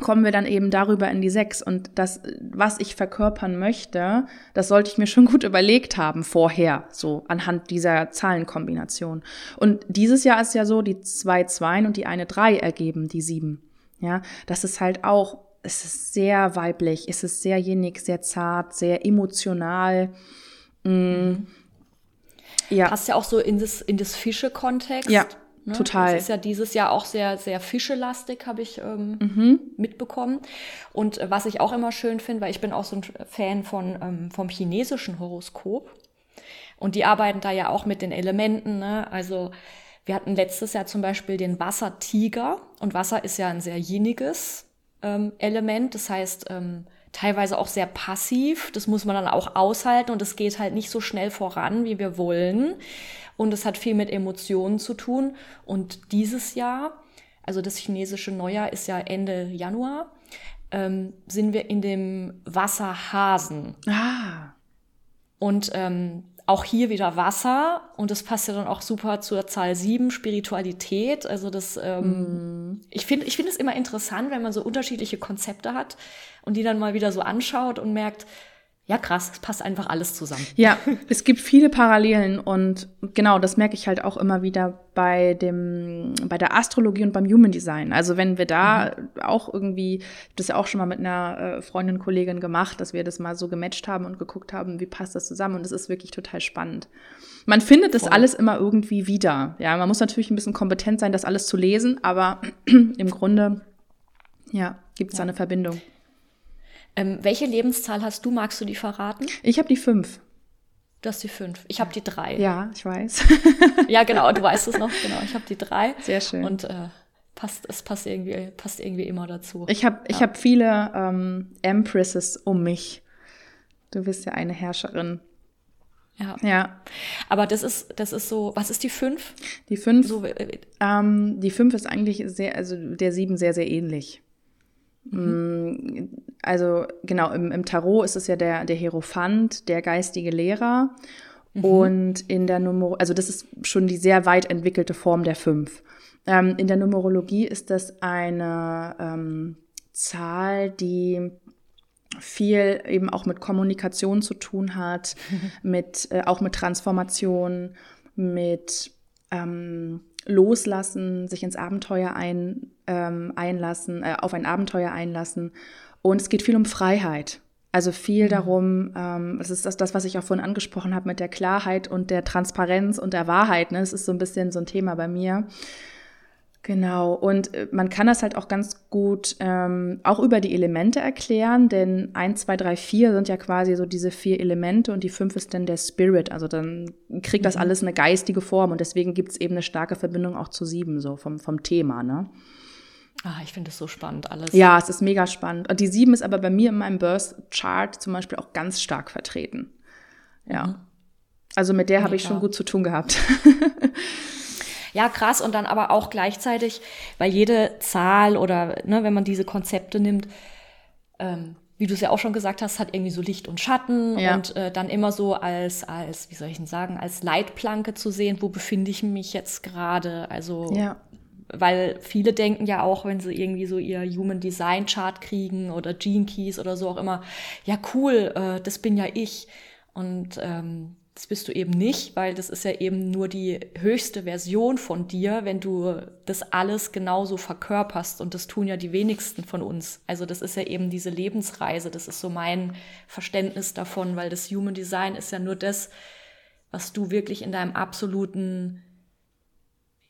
kommen wir dann eben darüber in die sechs. Und das, was ich verkörpern möchte, das sollte ich mir schon gut überlegt haben vorher, so anhand dieser Zahlenkombination. Und dieses Jahr ist ja so, die zwei Zweien und die eine Drei ergeben die sieben. Ja, das ist halt auch, es ist sehr weiblich, es ist sehr jenig, sehr zart, sehr emotional. Mm. Mhm. Ja. Passt ja auch so in das, in das Fische-Kontext. Ja Ne? Total. Das ist ja dieses Jahr auch sehr, sehr fischelastig, habe ich ähm, mhm. mitbekommen. Und äh, was ich auch immer schön finde, weil ich bin auch so ein Fan von, ähm, vom chinesischen Horoskop. Und die arbeiten da ja auch mit den Elementen. Ne? Also wir hatten letztes Jahr zum Beispiel den Wassertiger. Und Wasser ist ja ein sehr jeniges ähm, Element. Das heißt, ähm, teilweise auch sehr passiv. Das muss man dann auch aushalten und es geht halt nicht so schnell voran, wie wir wollen. Und es hat viel mit Emotionen zu tun. Und dieses Jahr, also das chinesische Neujahr ist ja Ende Januar, ähm, sind wir in dem Wasserhasen. Ah. Und ähm, auch hier wieder Wasser und das passt ja dann auch super zur Zahl 7, Spiritualität. Also das, ähm, mm. ich finde ich finde es immer interessant, wenn man so unterschiedliche Konzepte hat und die dann mal wieder so anschaut und merkt, ja krass, es passt einfach alles zusammen. Ja, es gibt viele Parallelen und genau, das merke ich halt auch immer wieder bei dem, bei der Astrologie und beim Human Design. Also wenn wir da mhm. auch irgendwie, das ja auch schon mal mit einer äh, Freundin, Kollegin gemacht, dass wir das mal so gematcht haben und geguckt haben, wie passt das zusammen und es ist wirklich total spannend. Man findet das alles immer irgendwie wieder. Ja, man muss natürlich ein bisschen kompetent sein, das alles zu lesen, aber im Grunde, ja, gibt es ja. da eine Verbindung. Ähm, welche Lebenszahl hast du? Magst du die verraten? Ich habe die fünf. Du hast die fünf. Ich habe die drei. Ja, ich weiß. ja, genau, du weißt es noch. Genau, ich habe die drei. Sehr schön. Und äh, passt, es passt irgendwie, passt irgendwie immer dazu. Ich habe ja. hab viele ähm, Empresses um mich. Du bist ja eine Herrscherin. Ja. Ja. Aber das ist, das ist so, was ist die fünf? Die fünf, so, äh, ähm, die fünf ist eigentlich sehr, also der sieben sehr, sehr ähnlich. Mhm. Also genau, im, im, Tarot ist es ja der, der Hierophant, der geistige Lehrer. Mhm. Und in der Nummer, also das ist schon die sehr weit entwickelte Form der fünf. Ähm, in der Numerologie ist das eine ähm, Zahl, die viel eben auch mit Kommunikation zu tun hat, mit äh, auch mit Transformation, mit ähm, Loslassen, sich ins Abenteuer ein, ähm, einlassen, äh, auf ein Abenteuer einlassen. Und es geht viel um Freiheit. Also viel mhm. darum, ähm, das ist das, das, was ich auch vorhin angesprochen habe mit der Klarheit und der Transparenz und der Wahrheit. Ne? Das ist so ein bisschen so ein Thema bei mir. Genau, und äh, man kann das halt auch ganz gut ähm, auch über die Elemente erklären, denn 1, 2, 3, 4 sind ja quasi so diese vier Elemente und die 5 ist dann der Spirit. Also dann kriegt das mhm. alles eine geistige Form und deswegen gibt es eben eine starke Verbindung auch zu 7, so vom, vom Thema, ne? Ah, ich finde das so spannend alles. Ja, es ist mega spannend. Und die 7 ist aber bei mir in meinem Birth Chart zum Beispiel auch ganz stark vertreten. Ja. Mhm. Also mit der habe ich schon gut zu tun gehabt. ja, krass. Und dann aber auch gleichzeitig, weil jede Zahl oder ne, wenn man diese Konzepte nimmt, ähm, wie du es ja auch schon gesagt hast, hat irgendwie so Licht und Schatten ja. und äh, dann immer so als, als, wie soll ich denn sagen, als Leitplanke zu sehen, wo befinde ich mich jetzt gerade. Also, ja. Weil viele denken ja auch, wenn sie irgendwie so ihr Human Design Chart kriegen oder Gene Keys oder so auch immer, ja cool, äh, das bin ja ich. Und ähm, das bist du eben nicht, weil das ist ja eben nur die höchste Version von dir, wenn du das alles genauso verkörperst. Und das tun ja die wenigsten von uns. Also das ist ja eben diese Lebensreise. Das ist so mein Verständnis davon, weil das Human Design ist ja nur das, was du wirklich in deinem absoluten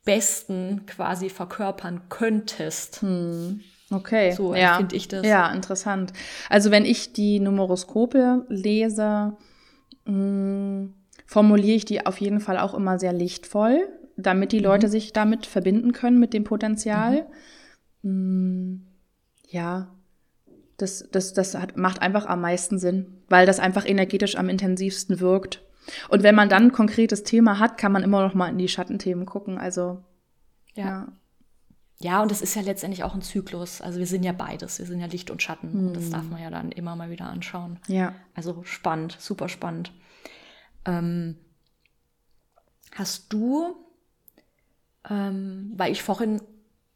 Besten quasi verkörpern könntest. Hm. Okay. So ja. finde ich das. Ja, interessant. Also wenn ich die Numeroskope lese, mh, hm, formuliere ich die auf jeden Fall auch immer sehr lichtvoll, damit die Leute mhm. sich damit verbinden können mit dem Potenzial. Mhm. Ja, das, das, das hat, macht einfach am meisten Sinn, weil das einfach energetisch am intensivsten wirkt. Und wenn man dann ein konkretes Thema hat, kann man immer noch mal in die Schattenthemen gucken. Also ja. ja. Ja, und es ist ja letztendlich auch ein Zyklus. Also wir sind ja beides. Wir sind ja Licht und Schatten. Hm. Und das darf hm. man ja dann immer mal wieder anschauen. Ja. Also spannend, super spannend. Ähm, hast du, ähm, weil ich vorhin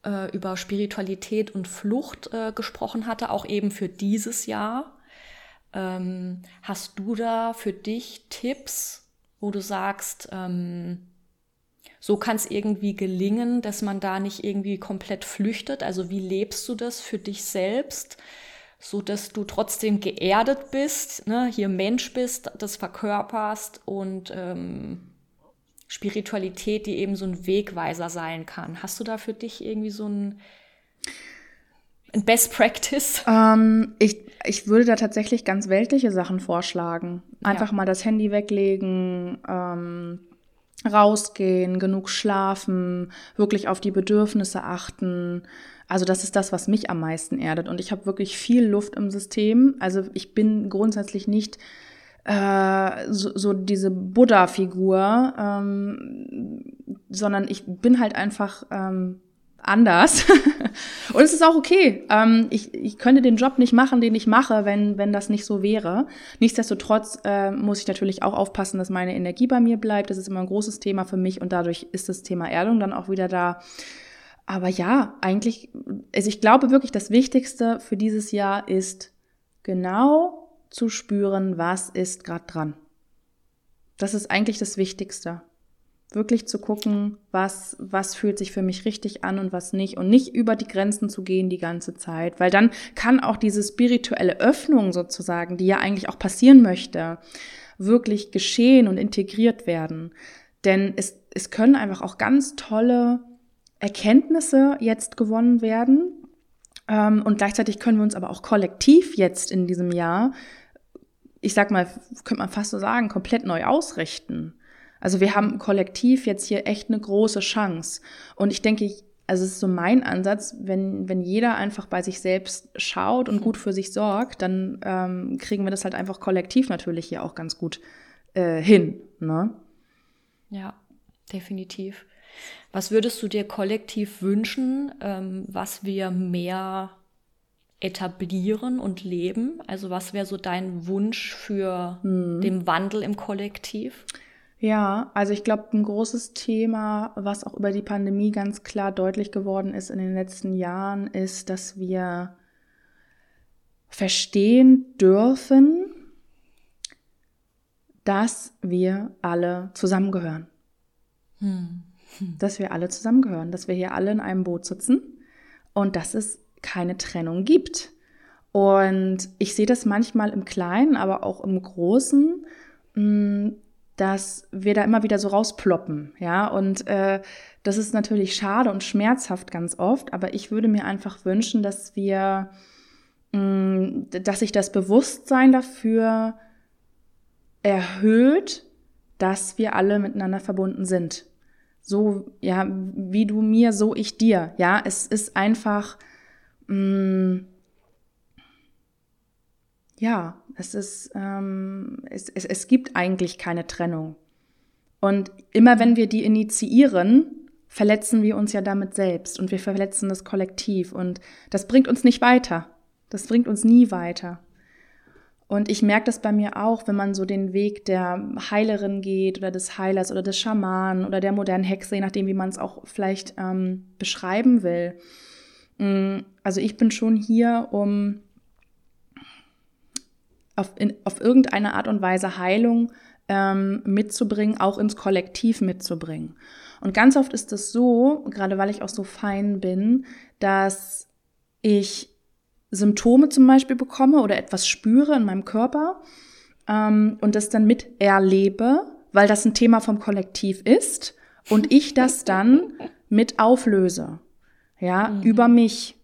äh, über Spiritualität und Flucht äh, gesprochen hatte, auch eben für dieses Jahr. Ähm, hast du da für dich Tipps, wo du sagst, ähm, so kann es irgendwie gelingen, dass man da nicht irgendwie komplett flüchtet? Also wie lebst du das für dich selbst, so dass du trotzdem geerdet bist, ne? hier Mensch bist, das verkörperst und ähm, Spiritualität, die eben so ein Wegweiser sein kann. Hast du da für dich irgendwie so ein, ein Best Practice? Ähm, ich, ich würde da tatsächlich ganz weltliche Sachen vorschlagen. Einfach ja. mal das Handy weglegen, ähm, rausgehen, genug schlafen, wirklich auf die Bedürfnisse achten. Also das ist das, was mich am meisten erdet. Und ich habe wirklich viel Luft im System. Also ich bin grundsätzlich nicht äh, so, so diese Buddha-Figur, ähm, sondern ich bin halt einfach ähm, anders. und es ist auch okay. Ähm, ich, ich könnte den Job nicht machen, den ich mache, wenn, wenn das nicht so wäre. Nichtsdestotrotz äh, muss ich natürlich auch aufpassen, dass meine Energie bei mir bleibt. Das ist immer ein großes Thema für mich und dadurch ist das Thema Erdung dann auch wieder da. Aber ja, eigentlich, also ich glaube wirklich, das Wichtigste für dieses Jahr ist genau zu spüren, was ist gerade dran. Das ist eigentlich das Wichtigste. Wirklich zu gucken, was, was fühlt sich für mich richtig an und was nicht. Und nicht über die Grenzen zu gehen die ganze Zeit. Weil dann kann auch diese spirituelle Öffnung sozusagen, die ja eigentlich auch passieren möchte, wirklich geschehen und integriert werden. Denn es, es können einfach auch ganz tolle Erkenntnisse jetzt gewonnen werden. Ähm, und gleichzeitig können wir uns aber auch kollektiv jetzt in diesem Jahr ich sag mal, könnte man fast so sagen, komplett neu ausrichten. Also wir haben kollektiv jetzt hier echt eine große Chance. Und ich denke, also es ist so mein Ansatz, wenn, wenn jeder einfach bei sich selbst schaut und gut für sich sorgt, dann ähm, kriegen wir das halt einfach kollektiv natürlich hier auch ganz gut äh, hin. Ne? Ja, definitiv. Was würdest du dir kollektiv wünschen, ähm, was wir mehr etablieren und leben? Also was wäre so dein Wunsch für hm. den Wandel im Kollektiv? Ja, also ich glaube, ein großes Thema, was auch über die Pandemie ganz klar deutlich geworden ist in den letzten Jahren, ist, dass wir verstehen dürfen, dass wir alle zusammengehören. Hm. Hm. Dass wir alle zusammengehören, dass wir hier alle in einem Boot sitzen und dass es keine Trennung gibt. Und ich sehe das manchmal im Kleinen, aber auch im Großen, mm, dass wir da immer wieder so rausploppen, ja. Und äh, das ist natürlich schade und schmerzhaft ganz oft, aber ich würde mir einfach wünschen, dass wir, mh, mm, dass sich das Bewusstsein dafür erhöht, dass wir alle miteinander verbunden sind. So, ja, wie du mir, so ich dir. Ja, es ist einfach mh, mm, ja, es ist, ähm, es, es, es gibt eigentlich keine Trennung. Und immer wenn wir die initiieren, verletzen wir uns ja damit selbst und wir verletzen das Kollektiv und das bringt uns nicht weiter. Das bringt uns nie weiter. Und ich merke das bei mir auch, wenn man so den Weg der Heilerin geht oder des Heilers oder des Schamanen oder der modernen Hexe, je nachdem, wie man es auch vielleicht ähm, beschreiben will. Mm, also ich bin schon hier, um auf, in, auf irgendeine Art und Weise Heilung ähm, mitzubringen, auch ins Kollektiv mitzubringen. Und ganz oft ist es so, gerade weil ich auch so fein bin, dass ich Symptome zum Beispiel bekomme oder etwas spüre in meinem Körper ähm, und das dann miterlebe, weil das ein Thema vom Kollektiv ist und ich das dann mit auflöse ja, mhm. über mich.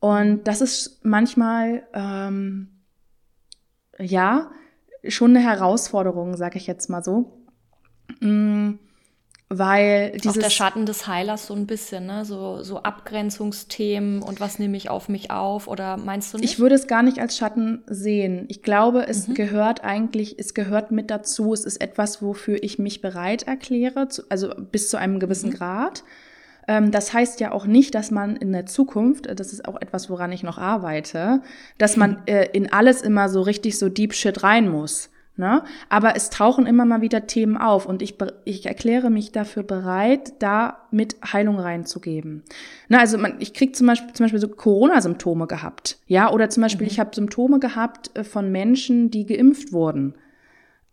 Und das ist manchmal, ähm, ja, schon eine Herausforderung, sage ich jetzt mal so. Mm, weil dieses. Auch der Schatten des Heilers so ein bisschen, ne? So, so Abgrenzungsthemen und was nehme ich auf mich auf oder meinst du nicht? Ich würde es gar nicht als Schatten sehen. Ich glaube, es mhm. gehört eigentlich, es gehört mit dazu. Es ist etwas, wofür ich mich bereit erkläre, zu, also bis zu einem gewissen mhm. Grad. Ähm, das heißt ja auch nicht, dass man in der Zukunft, das ist auch etwas, woran ich noch arbeite, dass man mhm. äh, in alles immer so richtig so Deep Shit rein muss. Ne? Aber es tauchen immer mal wieder Themen auf und ich, ich erkläre mich dafür bereit, da mit Heilung reinzugeben. Ne, also man, ich krieg zum Beispiel, zum Beispiel so Corona-Symptome gehabt, ja, oder zum Beispiel mhm. ich habe Symptome gehabt äh, von Menschen, die geimpft wurden.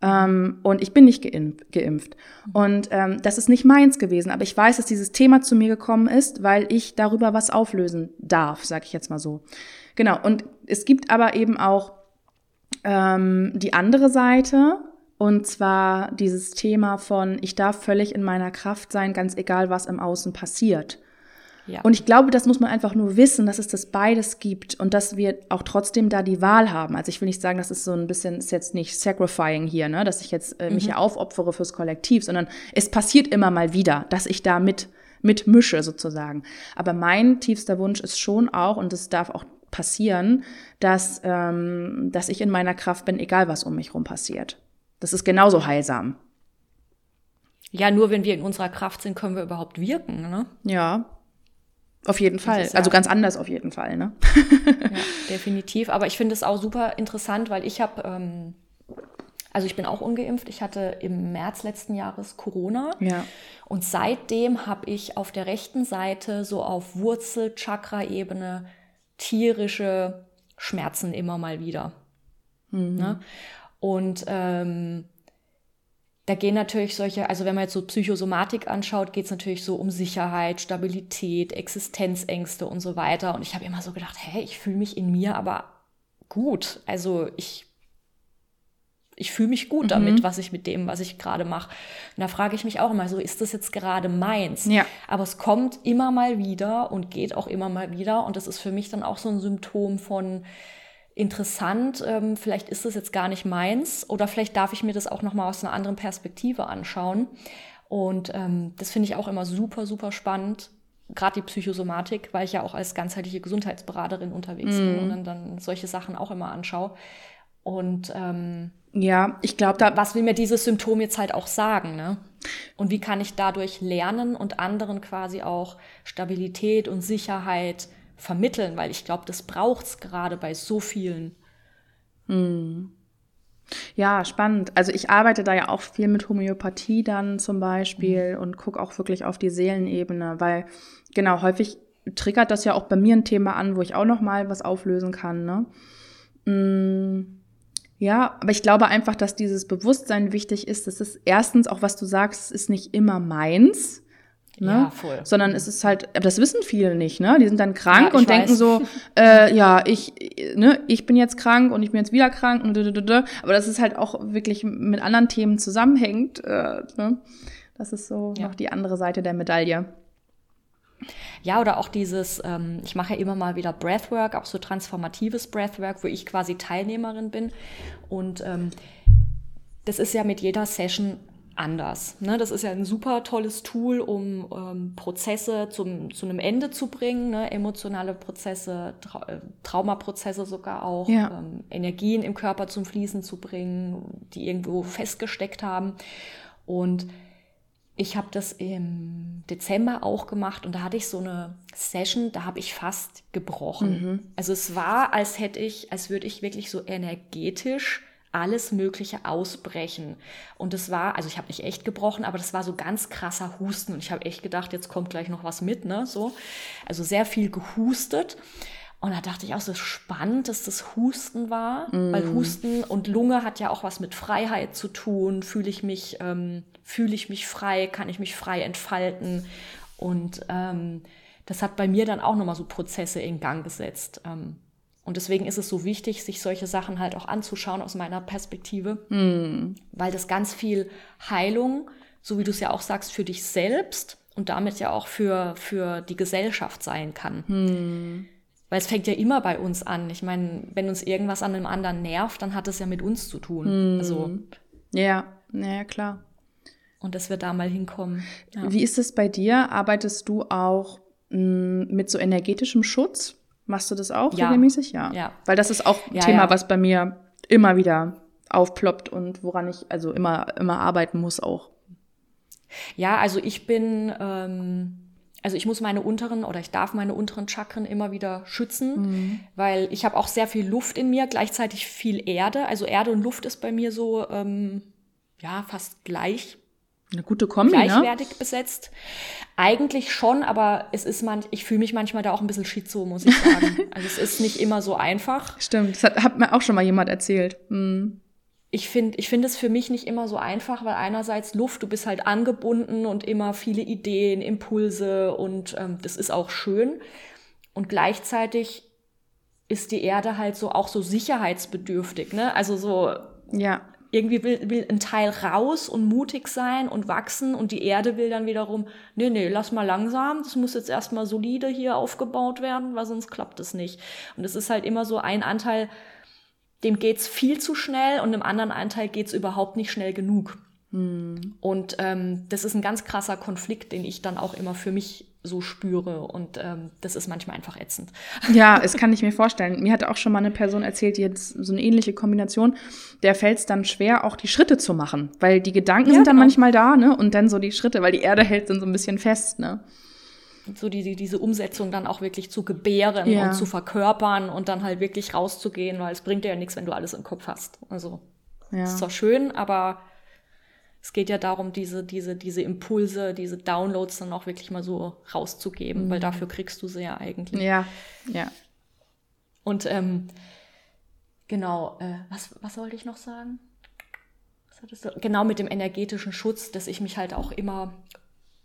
Ähm, und ich bin nicht geimpft. geimpft. Und ähm, das ist nicht meins gewesen, aber ich weiß, dass dieses Thema zu mir gekommen ist, weil ich darüber was auflösen darf, sage ich jetzt mal so. Genau. Und es gibt aber eben auch ähm, die andere Seite, und zwar dieses Thema von, ich darf völlig in meiner Kraft sein, ganz egal, was im Außen passiert. Ja. Und ich glaube, das muss man einfach nur wissen, dass es das beides gibt und dass wir auch trotzdem da die Wahl haben. Also ich will nicht sagen, das ist so ein bisschen, ist jetzt nicht sacrifying hier, ne, dass ich jetzt äh, mich mhm. hier aufopfere fürs Kollektiv, sondern es passiert immer mal wieder, dass ich da mit, mitmische sozusagen. Aber mein tiefster Wunsch ist schon auch, und das darf auch passieren, dass, ähm, dass ich in meiner Kraft bin, egal was um mich rum passiert. Das ist genauso heilsam. Ja, nur wenn wir in unserer Kraft sind, können wir überhaupt wirken, ne? Ja. Auf jeden Fall. Ja also ganz anders auf jeden Fall, ne? ja, definitiv. Aber ich finde es auch super interessant, weil ich habe, ähm, also ich bin auch ungeimpft. Ich hatte im März letzten Jahres Corona. Ja. Und seitdem habe ich auf der rechten Seite so auf Wurzel-Chakra-Ebene tierische Schmerzen immer mal wieder. Mhm. Ne? Und ähm, da gehen natürlich solche, also wenn man jetzt so Psychosomatik anschaut, geht es natürlich so um Sicherheit, Stabilität, Existenzängste und so weiter. Und ich habe immer so gedacht, hey, ich fühle mich in mir aber gut. Also ich ich fühle mich gut damit, mhm. was ich mit dem, was ich gerade mache. Und da frage ich mich auch immer so, ist das jetzt gerade meins? Ja. Aber es kommt immer mal wieder und geht auch immer mal wieder. Und das ist für mich dann auch so ein Symptom von interessant, ähm, vielleicht ist das jetzt gar nicht meins oder vielleicht darf ich mir das auch nochmal aus einer anderen Perspektive anschauen. Und ähm, das finde ich auch immer super, super spannend, gerade die Psychosomatik, weil ich ja auch als ganzheitliche Gesundheitsberaterin unterwegs mm. bin mhm. und dann, dann solche Sachen auch immer anschaue. Und ähm, ja, ich glaube, da. Was will mir dieses Symptom jetzt halt auch sagen, ne? Und wie kann ich dadurch lernen und anderen quasi auch Stabilität und Sicherheit vermitteln? Weil ich glaube, das braucht's gerade bei so vielen. Hm. Ja, spannend. Also ich arbeite da ja auch viel mit Homöopathie dann zum Beispiel mhm. und gucke auch wirklich auf die Seelenebene, weil genau häufig triggert das ja auch bei mir ein Thema an, wo ich auch noch mal was auflösen kann. Ne? Mm ja, aber ich glaube einfach, dass dieses Bewusstsein wichtig ist. Das ist erstens auch, was du sagst, es ist nicht immer meins. Ne? Ja, voll. Sondern es ist halt, das wissen viele nicht, ne? Die sind dann krank ja, und weiß. denken so, äh, ja, ich, ne, ich bin jetzt krank und ich bin jetzt wieder krank und aber das ist halt auch wirklich mit anderen Themen zusammenhängt. Äh, ne? Das ist so ja. noch die andere Seite der Medaille. Ja, oder auch dieses, ähm, ich mache ja immer mal wieder Breathwork, auch so transformatives Breathwork, wo ich quasi Teilnehmerin bin. Und ähm, das ist ja mit jeder Session anders. Ne? Das ist ja ein super tolles Tool, um ähm, Prozesse zum, zu einem Ende zu bringen, ne? emotionale Prozesse, Tra äh, Traumaprozesse sogar auch, ja. ähm, Energien im Körper zum Fließen zu bringen, die irgendwo festgesteckt haben. Und ich habe das im Dezember auch gemacht und da hatte ich so eine Session, da habe ich fast gebrochen. Mhm. Also es war, als hätte ich, als würde ich wirklich so energetisch alles Mögliche ausbrechen. Und es war, also ich habe nicht echt gebrochen, aber das war so ganz krasser Husten. Und ich habe echt gedacht, jetzt kommt gleich noch was mit, ne? So. Also sehr viel gehustet. Und da dachte ich auch, so spannend, dass das Husten war, mm. weil Husten und Lunge hat ja auch was mit Freiheit zu tun. Fühle ich mich, ähm, fühle ich mich frei, kann ich mich frei entfalten. Und ähm, das hat bei mir dann auch nochmal so Prozesse in Gang gesetzt. Ähm, und deswegen ist es so wichtig, sich solche Sachen halt auch anzuschauen aus meiner Perspektive, mm. weil das ganz viel Heilung, so wie du es ja auch sagst, für dich selbst und damit ja auch für, für die Gesellschaft sein kann. Mm. Weil es fängt ja immer bei uns an. Ich meine, wenn uns irgendwas an einem anderen nervt, dann hat es ja mit uns zu tun. Mm. Also. Ja, ja, klar. und dass wir da mal hinkommen. Ja. Wie ist es bei dir? Arbeitest du auch mh, mit so energetischem Schutz? Machst du das auch ja. regelmäßig? Ja. ja. Weil das ist auch ein ja, Thema, was bei mir immer wieder aufploppt und woran ich also immer, immer arbeiten muss auch. Ja, also ich bin, ähm, also ich muss meine unteren oder ich darf meine unteren Chakren immer wieder schützen, mhm. weil ich habe auch sehr viel Luft in mir, gleichzeitig viel Erde. Also Erde und Luft ist bei mir so ähm, ja fast gleich eine gute Kombi, ne? gleichwertig ne? besetzt. Eigentlich schon, aber es ist man, ich fühle mich manchmal da auch ein bisschen schizo, muss ich sagen. also es ist nicht immer so einfach. Stimmt, das hat, hat mir auch schon mal jemand erzählt. Mhm. Ich finde ich finde es für mich nicht immer so einfach, weil einerseits Luft, du bist halt angebunden und immer viele Ideen, Impulse und ähm, das ist auch schön. Und gleichzeitig ist die Erde halt so auch so sicherheitsbedürftig, ne? Also so ja irgendwie will, will ein Teil raus und mutig sein und wachsen und die Erde will dann wiederum, nee, nee, lass mal langsam, das muss jetzt erstmal solide hier aufgebaut werden, weil sonst klappt es nicht. Und es ist halt immer so ein Anteil, dem geht's viel zu schnell und dem anderen Anteil geht's überhaupt nicht schnell genug. Hm. Und ähm, das ist ein ganz krasser Konflikt, den ich dann auch immer für mich so spüre. Und ähm, das ist manchmal einfach ätzend. Ja, es kann ich mir vorstellen. Mir hatte auch schon mal eine Person erzählt, die jetzt so eine ähnliche Kombination, der fällt es dann schwer, auch die Schritte zu machen. Weil die Gedanken ja, sind dann genau. manchmal da, ne? Und dann so die Schritte, weil die Erde hält dann so ein bisschen fest, ne? so die, diese Umsetzung dann auch wirklich zu gebären ja. und zu verkörpern und dann halt wirklich rauszugehen, weil es bringt dir ja nichts, wenn du alles im Kopf hast. Also ja. ist zwar schön, aber es geht ja darum, diese, diese, diese Impulse, diese Downloads dann auch wirklich mal so rauszugeben, mhm. weil dafür kriegst du sie ja eigentlich. Ja, ja. Und ähm, genau, äh, was, was wollte ich noch sagen? Genau mit dem energetischen Schutz, dass ich mich halt auch immer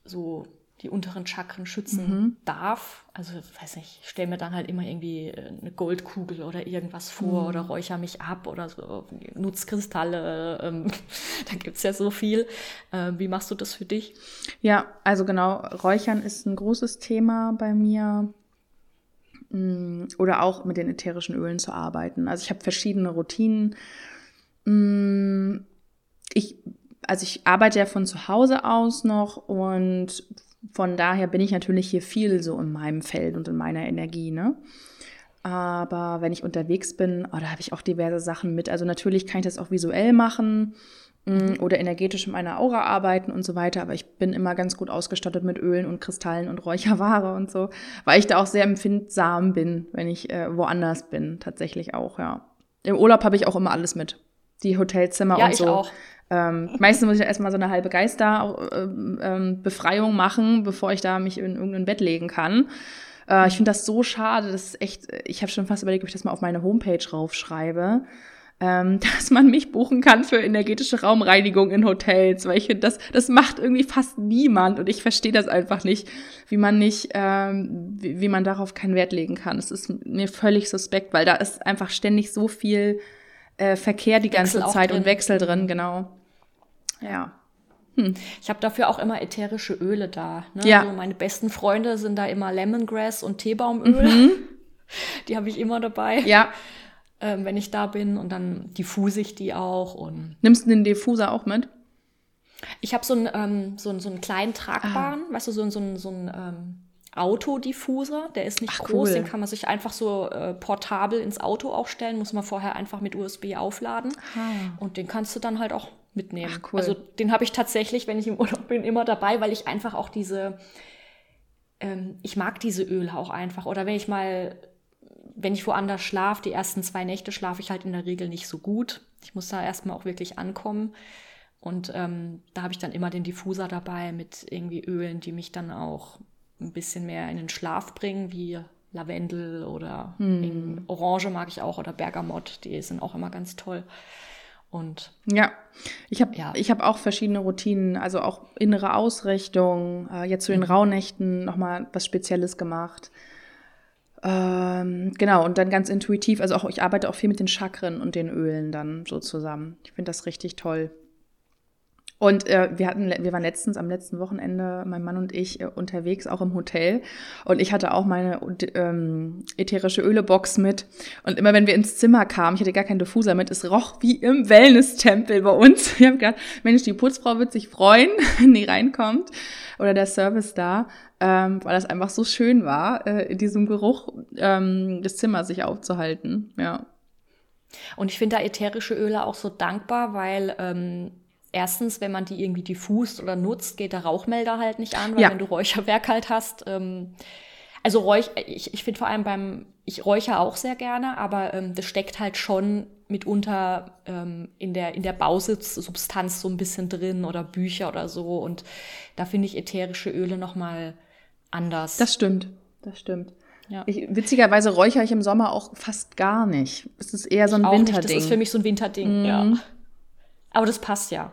so die unteren Chakren schützen mhm. darf. Also, weiß nicht, ich stelle mir dann halt immer irgendwie äh, eine Goldkugel oder irgendwas vor mhm. oder räuchere mich ab oder so, Nutzkristalle. Ähm, da gibt's ja so viel. Äh, wie machst du das für dich? Ja, also genau, Räuchern ist ein großes Thema bei mir. Mm, oder auch mit den ätherischen Ölen zu arbeiten. Also ich habe verschiedene Routinen. Mm, ich also ich arbeite ja von zu Hause aus noch und von daher bin ich natürlich hier viel so in meinem Feld und in meiner Energie, ne? Aber wenn ich unterwegs bin, oh, da habe ich auch diverse Sachen mit. Also natürlich kann ich das auch visuell machen mm, oder energetisch in meiner Aura arbeiten und so weiter. Aber ich bin immer ganz gut ausgestattet mit Ölen und Kristallen und Räucherware und so, weil ich da auch sehr empfindsam bin, wenn ich äh, woanders bin, tatsächlich auch, ja. Im Urlaub habe ich auch immer alles mit. Die Hotelzimmer ja, und so. Ich auch. Ähm, meistens muss ich erstmal so eine halbe Geisterbefreiung ähm, machen, bevor ich da mich in irgendein Bett legen kann. Äh, ich finde das so schade, das ist echt, ich habe schon fast überlegt, ob ich das mal auf meine Homepage raufschreibe. Ähm, dass man mich buchen kann für energetische Raumreinigung in Hotels, weil ich finde, das, das macht irgendwie fast niemand und ich verstehe das einfach nicht, wie man nicht, ähm, wie, wie man darauf keinen Wert legen kann. Es ist mir völlig suspekt, weil da ist einfach ständig so viel äh, Verkehr die ganze Zeit und Wechsel drin, genau. Ja. Hm. Ich habe dafür auch immer ätherische Öle da. Ne? Ja. Also meine besten Freunde sind da immer Lemongrass und Teebaumöl. Mhm. Die habe ich immer dabei. Ja. Ähm, wenn ich da bin und dann diffuse ich die auch. Und Nimmst du den Diffuser auch mit? Ich habe so einen ähm, so, so einen kleinen tragbaren, ah. weißt du, so, so, so einen ähm, Autodiffuser. Der ist nicht Ach, groß, cool. den kann man sich einfach so äh, portabel ins Auto auch stellen, muss man vorher einfach mit USB aufladen. Aha. Und den kannst du dann halt auch mitnehmen. Ach, cool. Also den habe ich tatsächlich, wenn ich im Urlaub bin, immer dabei, weil ich einfach auch diese, ähm, ich mag diese Öle auch einfach. Oder wenn ich mal, wenn ich woanders schlafe, die ersten zwei Nächte schlafe ich halt in der Regel nicht so gut. Ich muss da erstmal auch wirklich ankommen. Und ähm, da habe ich dann immer den Diffuser dabei mit irgendwie Ölen, die mich dann auch ein bisschen mehr in den Schlaf bringen, wie Lavendel oder hm. Orange mag ich auch oder Bergamott, die sind auch immer ganz toll. Und ja, ich habe ja. ich auch verschiedene Routinen, also auch innere Ausrichtung, äh, jetzt zu den mhm. Rauhnächten nochmal was Spezielles gemacht. Ähm, genau, und dann ganz intuitiv, also auch ich arbeite auch viel mit den Chakren und den Ölen dann so zusammen. Ich finde das richtig toll. Und äh, wir hatten, wir waren letztens am letzten Wochenende, mein Mann und ich, äh, unterwegs, auch im Hotel. Und ich hatte auch meine ähm, ätherische Ölebox mit. Und immer wenn wir ins Zimmer kamen, ich hatte gar keinen Diffuser mit, es roch wie im Wellness-Tempel bei uns. Wir haben gedacht, Mensch, die Putzfrau wird sich freuen, wenn die reinkommt. Oder der Service da, ähm, weil das einfach so schön war, äh, in diesem Geruch ähm, des Zimmers sich aufzuhalten. Ja. Und ich finde da ätherische Öle auch so dankbar, weil ähm, erstens, wenn man die irgendwie diffust oder nutzt, geht der Rauchmelder halt nicht an, weil ja. wenn du Räucherwerk halt hast, ähm, also Räuch, ich, ich finde vor allem beim, ich räuche auch sehr gerne, aber ähm, das steckt halt schon mitunter ähm, in der, in der Bausubstanz so ein bisschen drin oder Bücher oder so. Und da finde ich ätherische Öle nochmal anders. Das stimmt, das stimmt. Ja. Ich, witzigerweise räuchere ich im Sommer auch fast gar nicht. Es ist eher so ein Winterding. Nicht. Das ist für mich so ein Winterding, mm. ja. Aber das passt ja.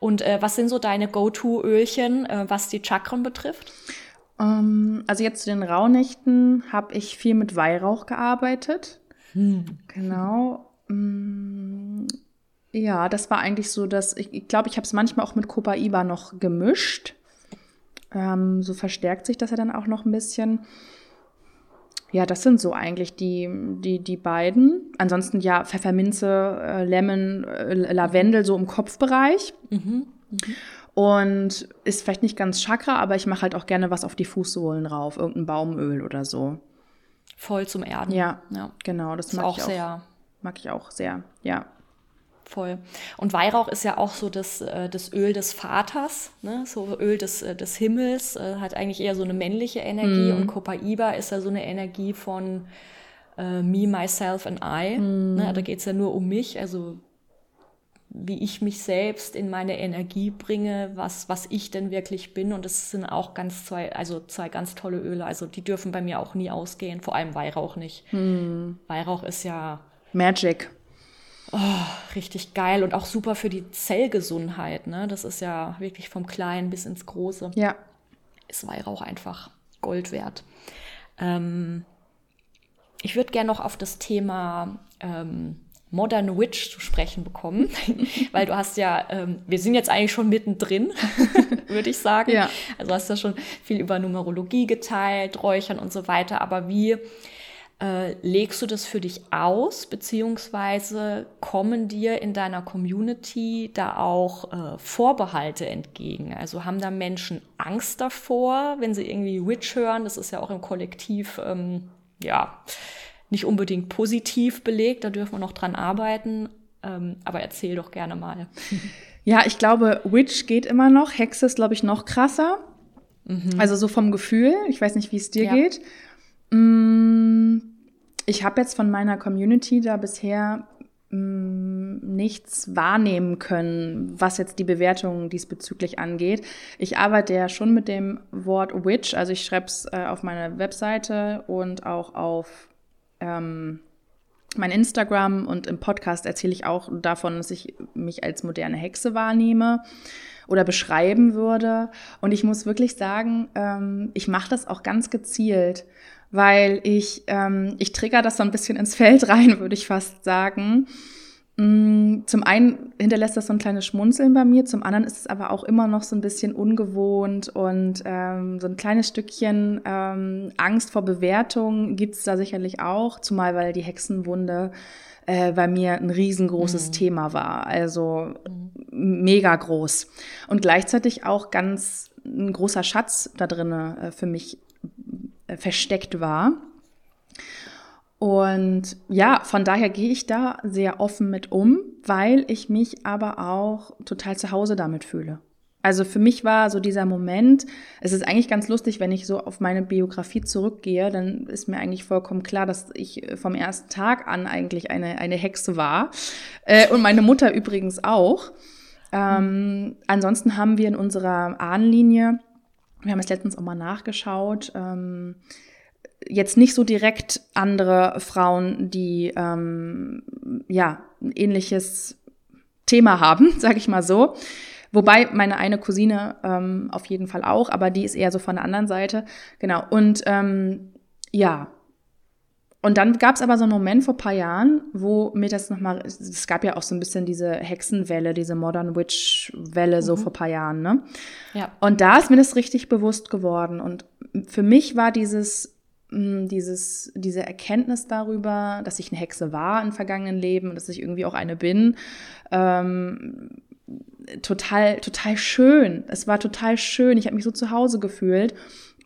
Und äh, was sind so deine Go-To-Ölchen, äh, was die Chakren betrifft? Um, ähm, also jetzt zu den Rauhnächten habe ich viel mit Weihrauch gearbeitet. Hm. Genau. Mm, ja, das war eigentlich so, dass ich glaube, ich, glaub, ich habe es manchmal auch mit Copaiba noch gemischt. Ähm, so verstärkt sich das ja dann auch noch ein bisschen. Ja, das sind so eigentlich die, die, die beiden. Ansonsten ja, Pfefferminze, äh, Lemon, äh, Lavendel so im Kopfbereich. Mhm. Mhm. Und ist vielleicht nicht ganz Chakra, aber ich mache halt auch gerne was auf die Fußsohlen rauf, irgendein Baumöl oder so. Voll zum Erden. Ja, ja. genau. Das, das mag auch ich auch sehr. Mag ich auch sehr, ja. Voll. Und Weihrauch ist ja auch so das, äh, das Öl des Vaters, ne? so Öl des, äh, des Himmels, äh, hat eigentlich eher so eine männliche Energie. Mm. Und Copaiba ist ja so eine Energie von äh, Me, Myself and I. Mm. Ne? Da geht es ja nur um mich, also wie ich mich selbst in meine Energie bringe, was, was ich denn wirklich bin. Und das sind auch ganz zwei, also zwei ganz tolle Öle. Also die dürfen bei mir auch nie ausgehen, vor allem Weihrauch nicht. Mm. Weihrauch ist ja Magic. Oh, richtig geil und auch super für die Zellgesundheit. Ne? Das ist ja wirklich vom Kleinen bis ins Große. Ja. Ist Weihrauch einfach Gold wert. Ähm, ich würde gerne noch auf das Thema ähm, Modern Witch zu sprechen bekommen, weil du hast ja, ähm, wir sind jetzt eigentlich schon mittendrin, würde ich sagen. Ja. Also hast du ja schon viel über Numerologie geteilt, Räuchern und so weiter, aber wie äh, legst du das für dich aus, beziehungsweise kommen dir in deiner Community da auch äh, Vorbehalte entgegen? Also haben da Menschen Angst davor, wenn sie irgendwie Witch hören? Das ist ja auch im Kollektiv, ähm, ja, nicht unbedingt positiv belegt, da dürfen wir noch dran arbeiten. Ähm, aber erzähl doch gerne mal. Ja, ich glaube, Witch geht immer noch. Hexe ist, glaube ich, noch krasser. Mhm. Also so vom Gefühl. Ich weiß nicht, wie es dir ja. geht. Mm, ich habe jetzt von meiner Community da bisher mm, nichts wahrnehmen können, was jetzt die Bewertungen diesbezüglich angeht. Ich arbeite ja schon mit dem Wort Witch, also ich schreibe es äh, auf meiner Webseite und auch auf ähm, mein Instagram und im Podcast erzähle ich auch davon, dass ich mich als moderne Hexe wahrnehme oder beschreiben würde. Und ich muss wirklich sagen, ähm, ich mache das auch ganz gezielt weil ich, ähm, ich trigger das so ein bisschen ins Feld rein, würde ich fast sagen. Mm, zum einen hinterlässt das so ein kleines Schmunzeln bei mir, zum anderen ist es aber auch immer noch so ein bisschen ungewohnt und ähm, so ein kleines Stückchen ähm, Angst vor Bewertung gibt es da sicherlich auch, zumal weil die Hexenwunde äh, bei mir ein riesengroßes mhm. Thema war, also mhm. mega groß und gleichzeitig auch ganz ein großer Schatz da drin äh, für mich versteckt war. Und ja, von daher gehe ich da sehr offen mit um, weil ich mich aber auch total zu Hause damit fühle. Also für mich war so dieser Moment, es ist eigentlich ganz lustig, wenn ich so auf meine Biografie zurückgehe, dann ist mir eigentlich vollkommen klar, dass ich vom ersten Tag an eigentlich eine, eine Hexe war. Äh, und meine Mutter übrigens auch. Ähm, ansonsten haben wir in unserer Ahnenlinie wir haben es letztens auch mal nachgeschaut. Ähm, jetzt nicht so direkt andere Frauen, die ähm, ja ein ähnliches Thema haben, sage ich mal so. Wobei meine eine Cousine ähm, auf jeden Fall auch, aber die ist eher so von der anderen Seite. Genau. Und ähm, ja, und dann gab es aber so einen Moment vor ein paar Jahren, wo mir das nochmal, es gab ja auch so ein bisschen diese Hexenwelle, diese Modern Witch-Welle mhm. so vor ein paar Jahren, ne? Ja. Und da ist mir das richtig bewusst geworden. Und für mich war dieses, mm, dieses, diese Erkenntnis darüber, dass ich eine Hexe war im vergangenen Leben und dass ich irgendwie auch eine bin, ähm, total, total schön. Es war total schön. Ich habe mich so zu Hause gefühlt.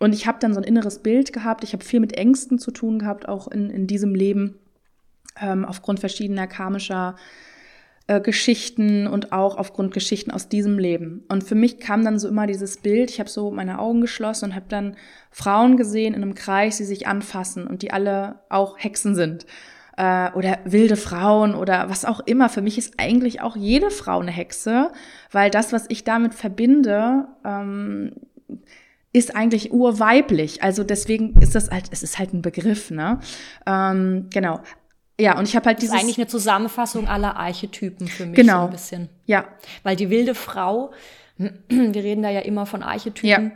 Und ich habe dann so ein inneres Bild gehabt. Ich habe viel mit Ängsten zu tun gehabt, auch in, in diesem Leben, ähm, aufgrund verschiedener karmischer äh, Geschichten und auch aufgrund Geschichten aus diesem Leben. Und für mich kam dann so immer dieses Bild, ich habe so meine Augen geschlossen und habe dann Frauen gesehen in einem Kreis, die sich anfassen und die alle auch Hexen sind. Äh, oder wilde Frauen oder was auch immer. Für mich ist eigentlich auch jede Frau eine Hexe, weil das, was ich damit verbinde, ähm, ist eigentlich urweiblich. Also deswegen ist das halt, es ist halt ein Begriff, ne? Ähm, genau. Ja, und ich habe halt dieses. Das ist eigentlich eine Zusammenfassung aller Archetypen für mich genau. so ein bisschen. Ja. Weil die wilde Frau, wir reden da ja immer von Archetypen. Ja.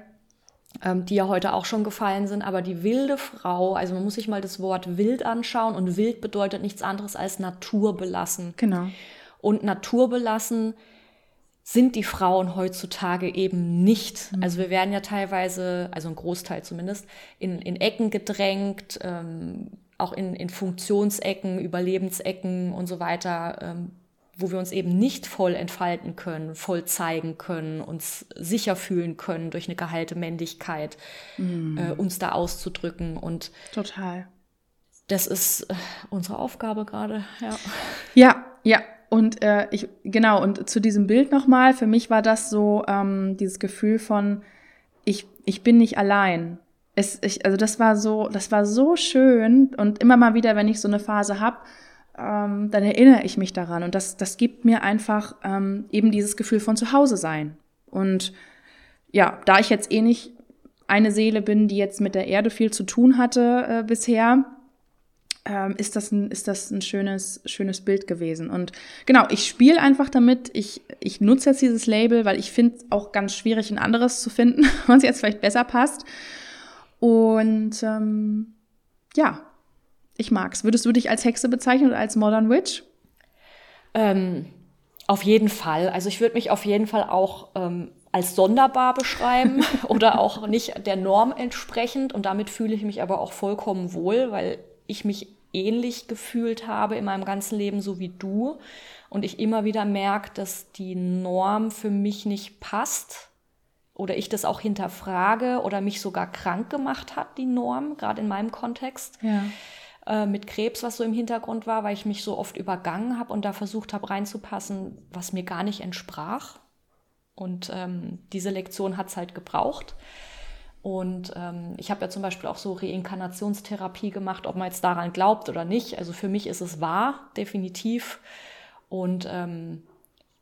Ähm, die ja heute auch schon gefallen sind, aber die wilde Frau, also man muss sich mal das Wort wild anschauen und wild bedeutet nichts anderes als naturbelassen. Genau. Und naturbelassen sind die Frauen heutzutage eben nicht. Mhm. Also wir werden ja teilweise, also ein Großteil zumindest, in, in Ecken gedrängt, ähm, auch in, in Funktionsecken, Überlebensecken und so weiter, ähm, wo wir uns eben nicht voll entfalten können, voll zeigen können, uns sicher fühlen können durch eine geheilte Männlichkeit, mhm. äh, uns da auszudrücken und total. Das ist äh, unsere Aufgabe gerade, ja. Ja, ja, und äh, ich, genau, und zu diesem Bild nochmal, für mich war das so ähm, dieses Gefühl von, ich, ich bin nicht allein. Es, ich, also das war so, das war so schön. Und immer mal wieder, wenn ich so eine Phase habe, ähm, dann erinnere ich mich daran. Und das, das gibt mir einfach ähm, eben dieses Gefühl von zu Hause sein. Und ja, da ich jetzt eh nicht eine Seele bin, die jetzt mit der Erde viel zu tun hatte äh, bisher, ähm, ist das ein, ist das ein schönes, schönes Bild gewesen. Und genau, ich spiele einfach damit. Ich, ich nutze jetzt dieses Label, weil ich finde es auch ganz schwierig, ein anderes zu finden, was jetzt vielleicht besser passt. Und ähm, ja, ich mag's. Würdest du dich als Hexe bezeichnen oder als Modern Witch? Ähm, auf jeden Fall. Also ich würde mich auf jeden Fall auch ähm, als sonderbar beschreiben oder auch nicht der Norm entsprechend. Und damit fühle ich mich aber auch vollkommen wohl, weil ich mich ähnlich gefühlt habe in meinem ganzen Leben, so wie du. Und ich immer wieder merke, dass die Norm für mich nicht passt oder ich das auch hinterfrage oder mich sogar krank gemacht hat, die Norm, gerade in meinem Kontext. Ja. Äh, mit Krebs, was so im Hintergrund war, weil ich mich so oft übergangen habe und da versucht habe reinzupassen, was mir gar nicht entsprach. Und ähm, diese Lektion hat es halt gebraucht. Und ähm, ich habe ja zum Beispiel auch so Reinkarnationstherapie gemacht, ob man jetzt daran glaubt oder nicht. Also für mich ist es wahr, definitiv. Und ähm,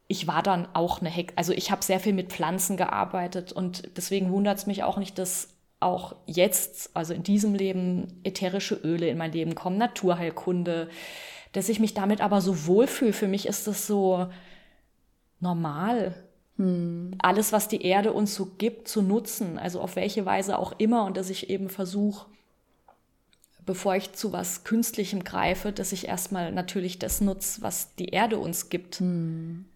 ich war dann auch eine Hex. Also ich habe sehr viel mit Pflanzen gearbeitet und deswegen wundert es mich auch nicht, dass auch jetzt, also in diesem Leben, ätherische Öle in mein Leben kommen, Naturheilkunde, dass ich mich damit aber so wohlfühle. Für mich ist das so normal. Hm. Alles, was die Erde uns so gibt, zu nutzen, also auf welche Weise auch immer, und dass ich eben versuche, bevor ich zu was Künstlichem greife, dass ich erstmal natürlich das nutze, was die Erde uns gibt. Hm.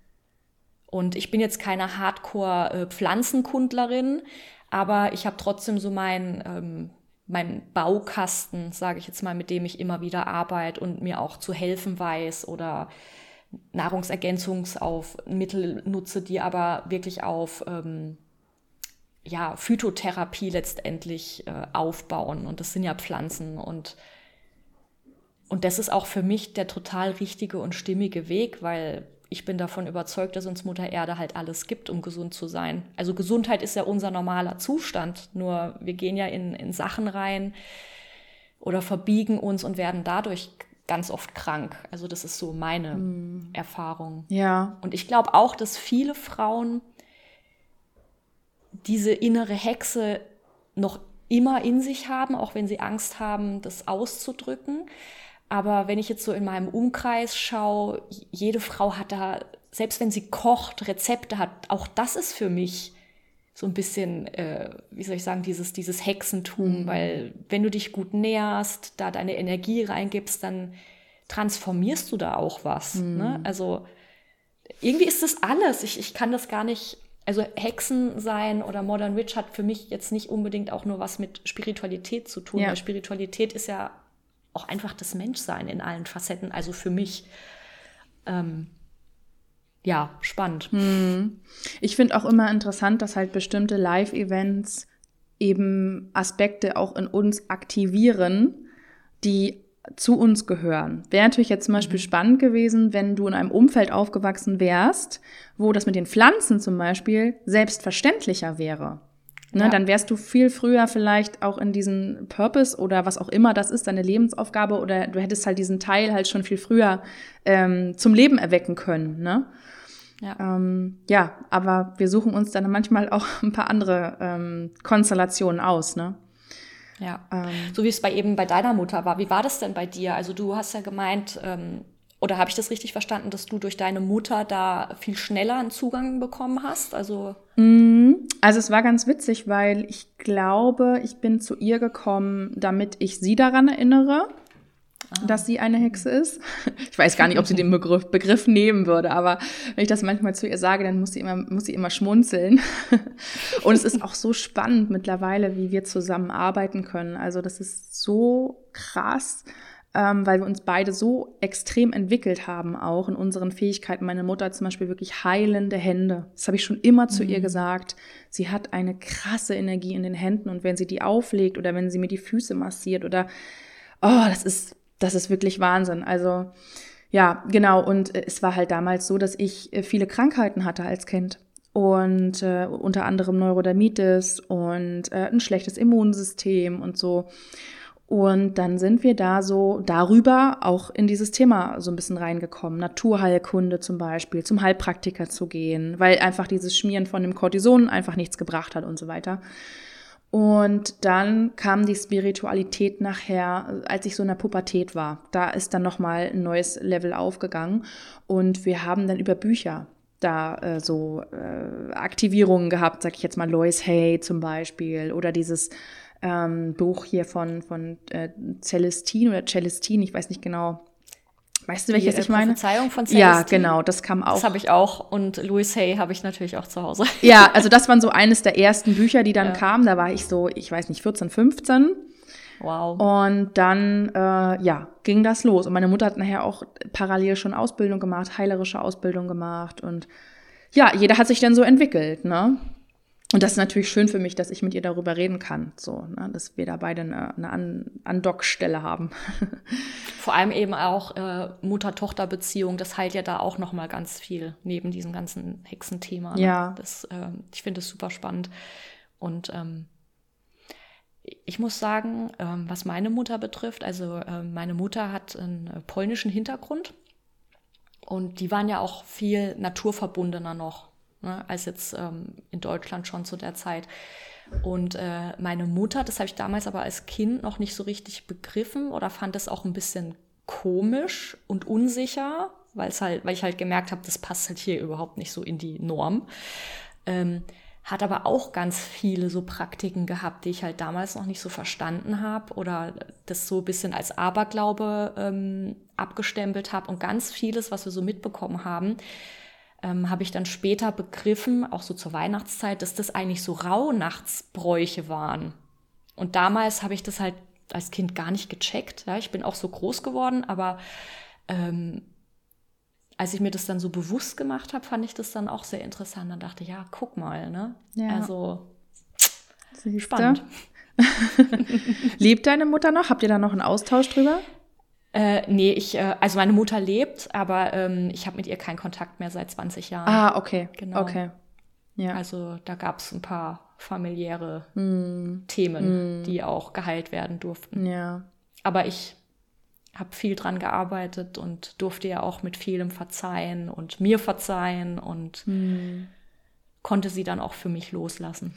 Und ich bin jetzt keine Hardcore-Pflanzenkundlerin, aber ich habe trotzdem so mein, ähm, mein Baukasten, sage ich jetzt mal, mit dem ich immer wieder arbeite und mir auch zu helfen weiß oder Nahrungsergänzungsmittel nutze, die aber wirklich auf ähm, ja, Phytotherapie letztendlich äh, aufbauen. Und das sind ja Pflanzen. Und, und das ist auch für mich der total richtige und stimmige Weg, weil ich bin davon überzeugt, dass uns Mutter Erde halt alles gibt, um gesund zu sein. Also Gesundheit ist ja unser normaler Zustand, nur wir gehen ja in, in Sachen rein oder verbiegen uns und werden dadurch ganz oft krank. Also das ist so meine hm. Erfahrung. Ja. Und ich glaube auch, dass viele Frauen diese innere Hexe noch immer in sich haben, auch wenn sie Angst haben, das auszudrücken. Aber wenn ich jetzt so in meinem Umkreis schaue, jede Frau hat da, selbst wenn sie kocht, Rezepte hat, auch das ist für mich so ein bisschen, äh, wie soll ich sagen, dieses, dieses Hexentum, mhm. weil wenn du dich gut näherst, da deine Energie reingibst, dann transformierst du da auch was. Mhm. Ne? Also irgendwie ist das alles. Ich, ich kann das gar nicht, also Hexen sein oder Modern Witch hat für mich jetzt nicht unbedingt auch nur was mit Spiritualität zu tun, ja. weil Spiritualität ist ja auch einfach das Menschsein in allen Facetten, also für mich. Ähm, ja, spannend. Hm. Ich finde auch immer interessant, dass halt bestimmte Live-Events eben Aspekte auch in uns aktivieren, die zu uns gehören. Wäre natürlich jetzt zum Beispiel mhm. spannend gewesen, wenn du in einem Umfeld aufgewachsen wärst, wo das mit den Pflanzen zum Beispiel selbstverständlicher wäre. Ne, ja. Dann wärst du viel früher vielleicht auch in diesen Purpose oder was auch immer das ist, deine Lebensaufgabe, oder du hättest halt diesen Teil halt schon viel früher ähm, zum Leben erwecken können. Ne? Ja. Ähm, ja, aber wir suchen uns dann manchmal auch ein paar andere ähm, Konstellationen aus, ne? Ja. Ähm, so wie es bei eben bei deiner Mutter war. Wie war das denn bei dir? Also du hast ja gemeint, ähm, oder habe ich das richtig verstanden, dass du durch deine Mutter da viel schneller einen Zugang bekommen hast? Also, mm, also es war ganz witzig, weil ich glaube, ich bin zu ihr gekommen, damit ich sie daran erinnere, ah. dass sie eine Hexe ist. Ich weiß gar nicht, ob sie den Begriff, Begriff nehmen würde, aber wenn ich das manchmal zu ihr sage, dann muss sie immer, muss sie immer schmunzeln. Und es ist auch so spannend mittlerweile, wie wir zusammen arbeiten können. Also das ist so krass ähm, weil wir uns beide so extrem entwickelt haben, auch in unseren Fähigkeiten. Meine Mutter hat zum Beispiel wirklich heilende Hände. Das habe ich schon immer zu mhm. ihr gesagt. Sie hat eine krasse Energie in den Händen und wenn sie die auflegt oder wenn sie mir die Füße massiert oder, oh, das ist, das ist wirklich Wahnsinn. Also, ja, genau. Und äh, es war halt damals so, dass ich äh, viele Krankheiten hatte als Kind und äh, unter anderem Neurodermitis und äh, ein schlechtes Immunsystem und so. Und dann sind wir da so darüber auch in dieses Thema so ein bisschen reingekommen. Naturheilkunde zum Beispiel, zum Heilpraktiker zu gehen, weil einfach dieses Schmieren von dem Cortison einfach nichts gebracht hat und so weiter. Und dann kam die Spiritualität nachher, als ich so in der Pubertät war. Da ist dann nochmal ein neues Level aufgegangen. Und wir haben dann über Bücher da äh, so äh, Aktivierungen gehabt, sag ich jetzt mal Lois Hay zum Beispiel oder dieses ähm, Buch hier von, von äh, Celestine oder Celestine, ich weiß nicht genau. Weißt du, welches Die, äh, ich meine? Verzeihung von Celestine. Ja, genau, das kam auch. Das habe ich auch und Louis Hay habe ich natürlich auch zu Hause. Ja, also das waren so eines der ersten Bücher, die dann ja. kamen. Da war ich so, ich weiß nicht, 14, 15. Wow. Und dann, äh, ja, ging das los. Und meine Mutter hat nachher auch parallel schon Ausbildung gemacht, heilerische Ausbildung gemacht. Und ja, jeder hat sich dann so entwickelt, ne? Und das ist natürlich schön für mich, dass ich mit ihr darüber reden kann, so, ne, dass wir da beide eine, eine Andockstelle haben. Vor allem eben auch äh, Mutter-Tochter-Beziehung, das heilt ja da auch noch mal ganz viel neben diesem ganzen Hexenthema. Ne? Ja. Das, äh, ich finde es super spannend und ähm, ich muss sagen, ähm, was meine Mutter betrifft, also äh, meine Mutter hat einen äh, polnischen Hintergrund und die waren ja auch viel naturverbundener noch ne, als jetzt ähm, in Deutschland schon zu der Zeit. Und äh, meine Mutter, das habe ich damals aber als Kind noch nicht so richtig begriffen oder fand es auch ein bisschen komisch und unsicher, weil es halt, weil ich halt gemerkt habe, das passt halt hier überhaupt nicht so in die Norm. Ähm, hat aber auch ganz viele so Praktiken gehabt, die ich halt damals noch nicht so verstanden habe oder das so ein bisschen als Aberglaube ähm, abgestempelt habe und ganz vieles, was wir so mitbekommen haben, ähm, habe ich dann später begriffen, auch so zur Weihnachtszeit, dass das eigentlich so Rauhnachtsbräuche waren. Und damals habe ich das halt als Kind gar nicht gecheckt. Ja, ich bin auch so groß geworden, aber ähm, als ich mir das dann so bewusst gemacht habe, fand ich das dann auch sehr interessant. Dann dachte ich, ja, guck mal, ne? Ja. Also Siehste? spannend. Lebt deine Mutter noch? Habt ihr da noch einen Austausch drüber? Äh, nee, ich, äh, also meine Mutter lebt, aber ähm, ich habe mit ihr keinen Kontakt mehr seit 20 Jahren. Ah, okay. Genau. Okay. Ja. Also da gab es ein paar familiäre mm. Themen, mm. die auch geheilt werden durften. Ja. Aber ich habe viel dran gearbeitet und durfte ja auch mit vielem verzeihen und mir verzeihen und mm. konnte sie dann auch für mich loslassen.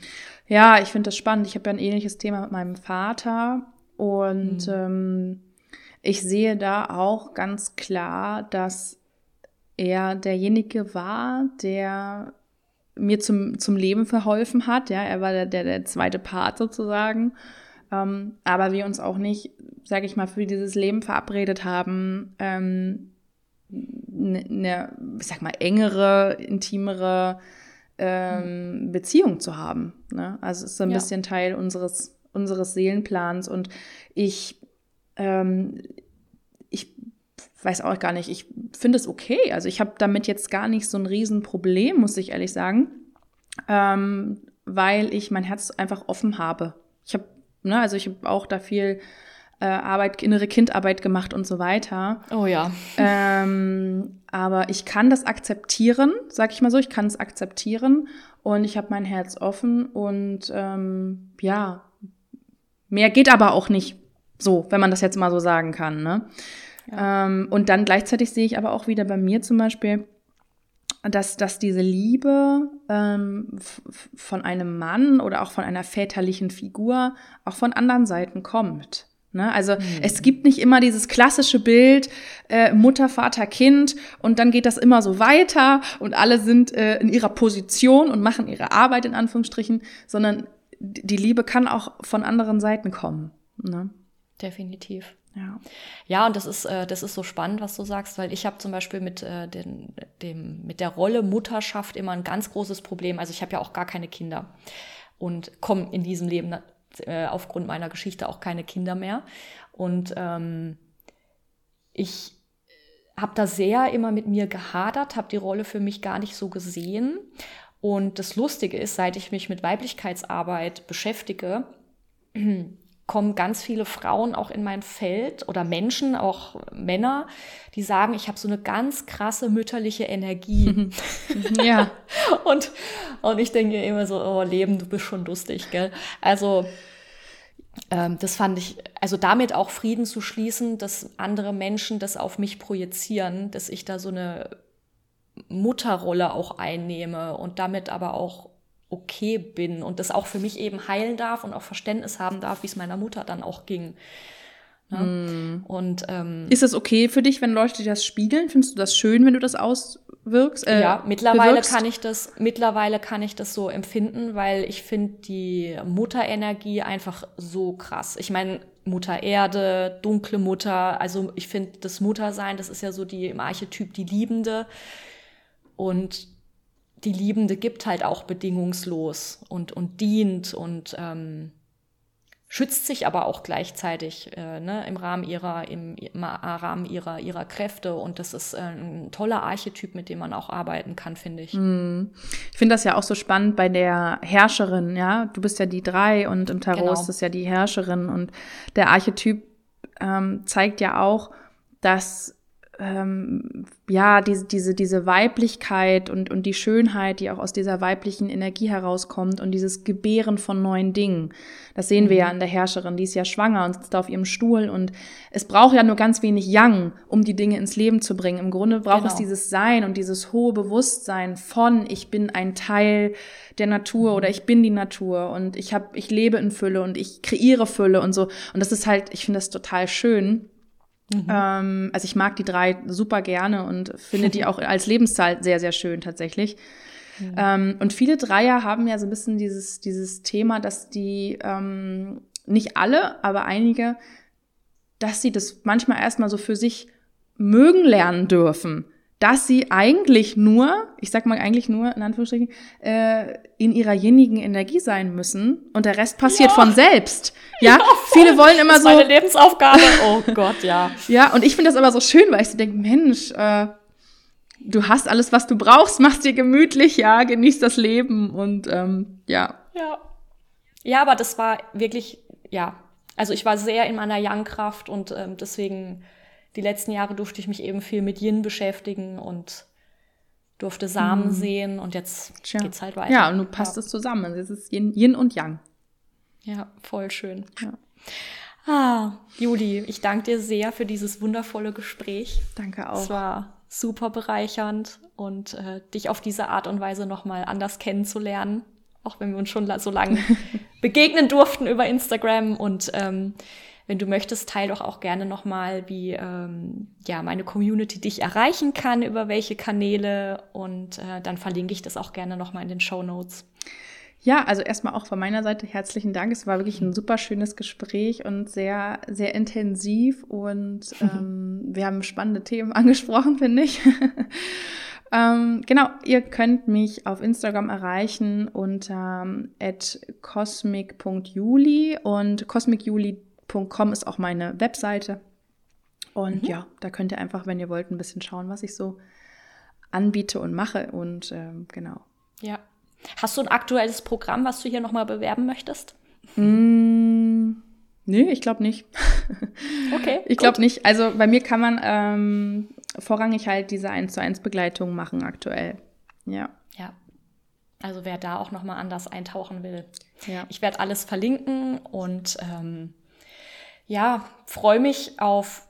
Ja, ich finde das spannend. Ich habe ja ein ähnliches Thema mit meinem Vater und ähm, ich sehe da auch ganz klar, dass er derjenige war, der mir zum, zum Leben verholfen hat. Ja, er war der, der, der zweite Part sozusagen. Ähm, aber wir uns auch nicht, sage ich mal, für dieses Leben verabredet haben, ähm, eine, ne, ich sag mal, engere, intimere ähm, Beziehung zu haben. Ne? Also es ist so ein ja. bisschen Teil unseres, unseres Seelenplans und ich, ähm, ich weiß auch gar nicht, ich finde es okay. Also ich habe damit jetzt gar nicht so ein Riesenproblem, muss ich ehrlich sagen, ähm, weil ich mein Herz einfach offen habe. Ich habe, ne, also ich habe auch da viel äh, Arbeit, innere Kindarbeit gemacht und so weiter. Oh ja. Ähm, aber ich kann das akzeptieren, sag ich mal so, ich kann es akzeptieren und ich habe mein Herz offen und ähm, ja, mehr geht aber auch nicht so, wenn man das jetzt mal so sagen kann. Ne? Ja. Ähm, und dann gleichzeitig sehe ich aber auch wieder bei mir zum Beispiel, dass, dass diese Liebe ähm, von einem Mann oder auch von einer väterlichen Figur auch von anderen Seiten kommt. Ne? Also mhm. es gibt nicht immer dieses klassische Bild äh, Mutter, Vater, Kind und dann geht das immer so weiter und alle sind äh, in ihrer Position und machen ihre Arbeit in Anführungsstrichen, sondern die Liebe kann auch von anderen Seiten kommen. Ne? Definitiv. Ja. ja, und das ist, äh, das ist so spannend, was du sagst, weil ich habe zum Beispiel mit, äh, den, dem, mit der Rolle Mutterschaft immer ein ganz großes Problem. Also ich habe ja auch gar keine Kinder und komme in diesem Leben äh, aufgrund meiner Geschichte auch keine Kinder mehr. Und ähm, ich habe da sehr immer mit mir gehadert, habe die Rolle für mich gar nicht so gesehen. Und das Lustige ist, seit ich mich mit Weiblichkeitsarbeit beschäftige, kommen ganz viele Frauen auch in mein Feld oder Menschen, auch Männer, die sagen, ich habe so eine ganz krasse mütterliche Energie. ja. und, und ich denke immer so, oh Leben, du bist schon lustig, gell? Also ähm, das fand ich, also damit auch Frieden zu schließen, dass andere Menschen das auf mich projizieren, dass ich da so eine Mutterrolle auch einnehme und damit aber auch okay bin und das auch für mich eben heilen darf und auch Verständnis haben darf, wie es meiner Mutter dann auch ging. Ja. Mm. Und ähm, ist es okay für dich, wenn Leute dir das spiegeln? Findest du das schön, wenn du das auswirkst? Äh, ja, mittlerweile bewirkst? kann ich das. Mittlerweile kann ich das so empfinden, weil ich finde die Mutterenergie einfach so krass. Ich meine, Mutter Erde, dunkle Mutter. Also ich finde das Muttersein, das ist ja so die im Archetyp die Liebende und die Liebende gibt halt auch bedingungslos und, und dient und ähm, schützt sich aber auch gleichzeitig äh, ne, im Rahmen ihrer, im, im Rahmen ihrer, ihrer Kräfte. Und das ist äh, ein toller Archetyp, mit dem man auch arbeiten kann, finde ich. Mm. Ich finde das ja auch so spannend bei der Herrscherin, ja. Du bist ja die drei und im Tarot genau. ist es ja die Herrscherin. Und der Archetyp ähm, zeigt ja auch, dass ähm, ja, diese, diese, diese Weiblichkeit und, und die Schönheit, die auch aus dieser weiblichen Energie herauskommt und dieses Gebären von neuen Dingen. Das sehen wir ja mhm. an der Herrscherin, die ist ja schwanger und sitzt da auf ihrem Stuhl und es braucht ja nur ganz wenig Yang, um die Dinge ins Leben zu bringen. Im Grunde braucht genau. es dieses Sein und dieses hohe Bewusstsein von, ich bin ein Teil der Natur oder ich bin die Natur und ich habe, ich lebe in Fülle und ich kreiere Fülle und so. Und das ist halt, ich finde das total schön. Mhm. Ähm, also ich mag die drei super gerne und finde die auch als Lebenszahl sehr, sehr schön tatsächlich. Mhm. Ähm, und viele Dreier haben ja so ein bisschen dieses, dieses Thema, dass die, ähm, nicht alle, aber einige, dass sie das manchmal erstmal so für sich mögen lernen dürfen dass sie eigentlich nur, ich sag mal eigentlich nur, in Anführungsstrichen, äh, in ihrer jenigen Energie sein müssen und der Rest passiert ja. von selbst. Ja, ja viele wollen immer das ist so. Meine Lebensaufgabe. Oh Gott, ja. ja, und ich finde das aber so schön, weil ich so denke, Mensch, äh, du hast alles, was du brauchst, machst dir gemütlich, ja, genießt das Leben und ähm, ja. Ja. Ja, aber das war wirklich, ja, also ich war sehr in meiner Young-Kraft und ähm, deswegen die letzten Jahre durfte ich mich eben viel mit Yin beschäftigen und durfte Samen mhm. sehen und jetzt Tja. geht's halt weiter. Ja, und du passt ja. es zusammen. Es ist Yin, Yin und Yang. Ja, voll schön. Ja. Ah, Juli, ich danke dir sehr für dieses wundervolle Gespräch. Danke auch. Es war super bereichernd und äh, dich auf diese Art und Weise nochmal anders kennenzulernen, auch wenn wir uns schon so lange begegnen durften über Instagram und ähm, wenn du möchtest, teile doch auch gerne nochmal, wie ähm, ja meine Community dich erreichen kann, über welche Kanäle und äh, dann verlinke ich das auch gerne nochmal in den Show Notes. Ja, also erstmal auch von meiner Seite herzlichen Dank. Es war wirklich ein super schönes Gespräch und sehr, sehr intensiv und ähm, wir haben spannende Themen angesprochen, finde ich. ähm, genau, ihr könnt mich auf Instagram erreichen unter ähm, cosmic.juli und cosmicjuli.com ist auch meine Webseite. Und mhm. ja, da könnt ihr einfach, wenn ihr wollt, ein bisschen schauen, was ich so anbiete und mache. Und ähm, genau. Ja, Hast du ein aktuelles Programm, was du hier nochmal bewerben möchtest? Mm, nee, ich glaube nicht. Okay. ich glaube nicht. Also bei mir kann man ähm, vorrangig halt diese 1 zu 1 Begleitung machen aktuell. Ja. Ja. Also wer da auch nochmal anders eintauchen will. Ja. Ich werde alles verlinken und ähm, ja, freue mich auf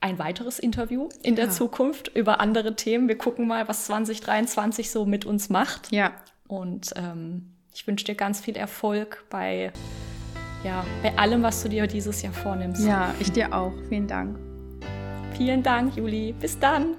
ein weiteres Interview in der ja. Zukunft über andere Themen. Wir gucken mal, was 2023 so mit uns macht. Ja. Und ähm, ich wünsche dir ganz viel Erfolg bei, ja, bei allem, was du dir dieses Jahr vornimmst. Ja, ich dir auch. Vielen Dank. Vielen Dank, Juli. Bis dann.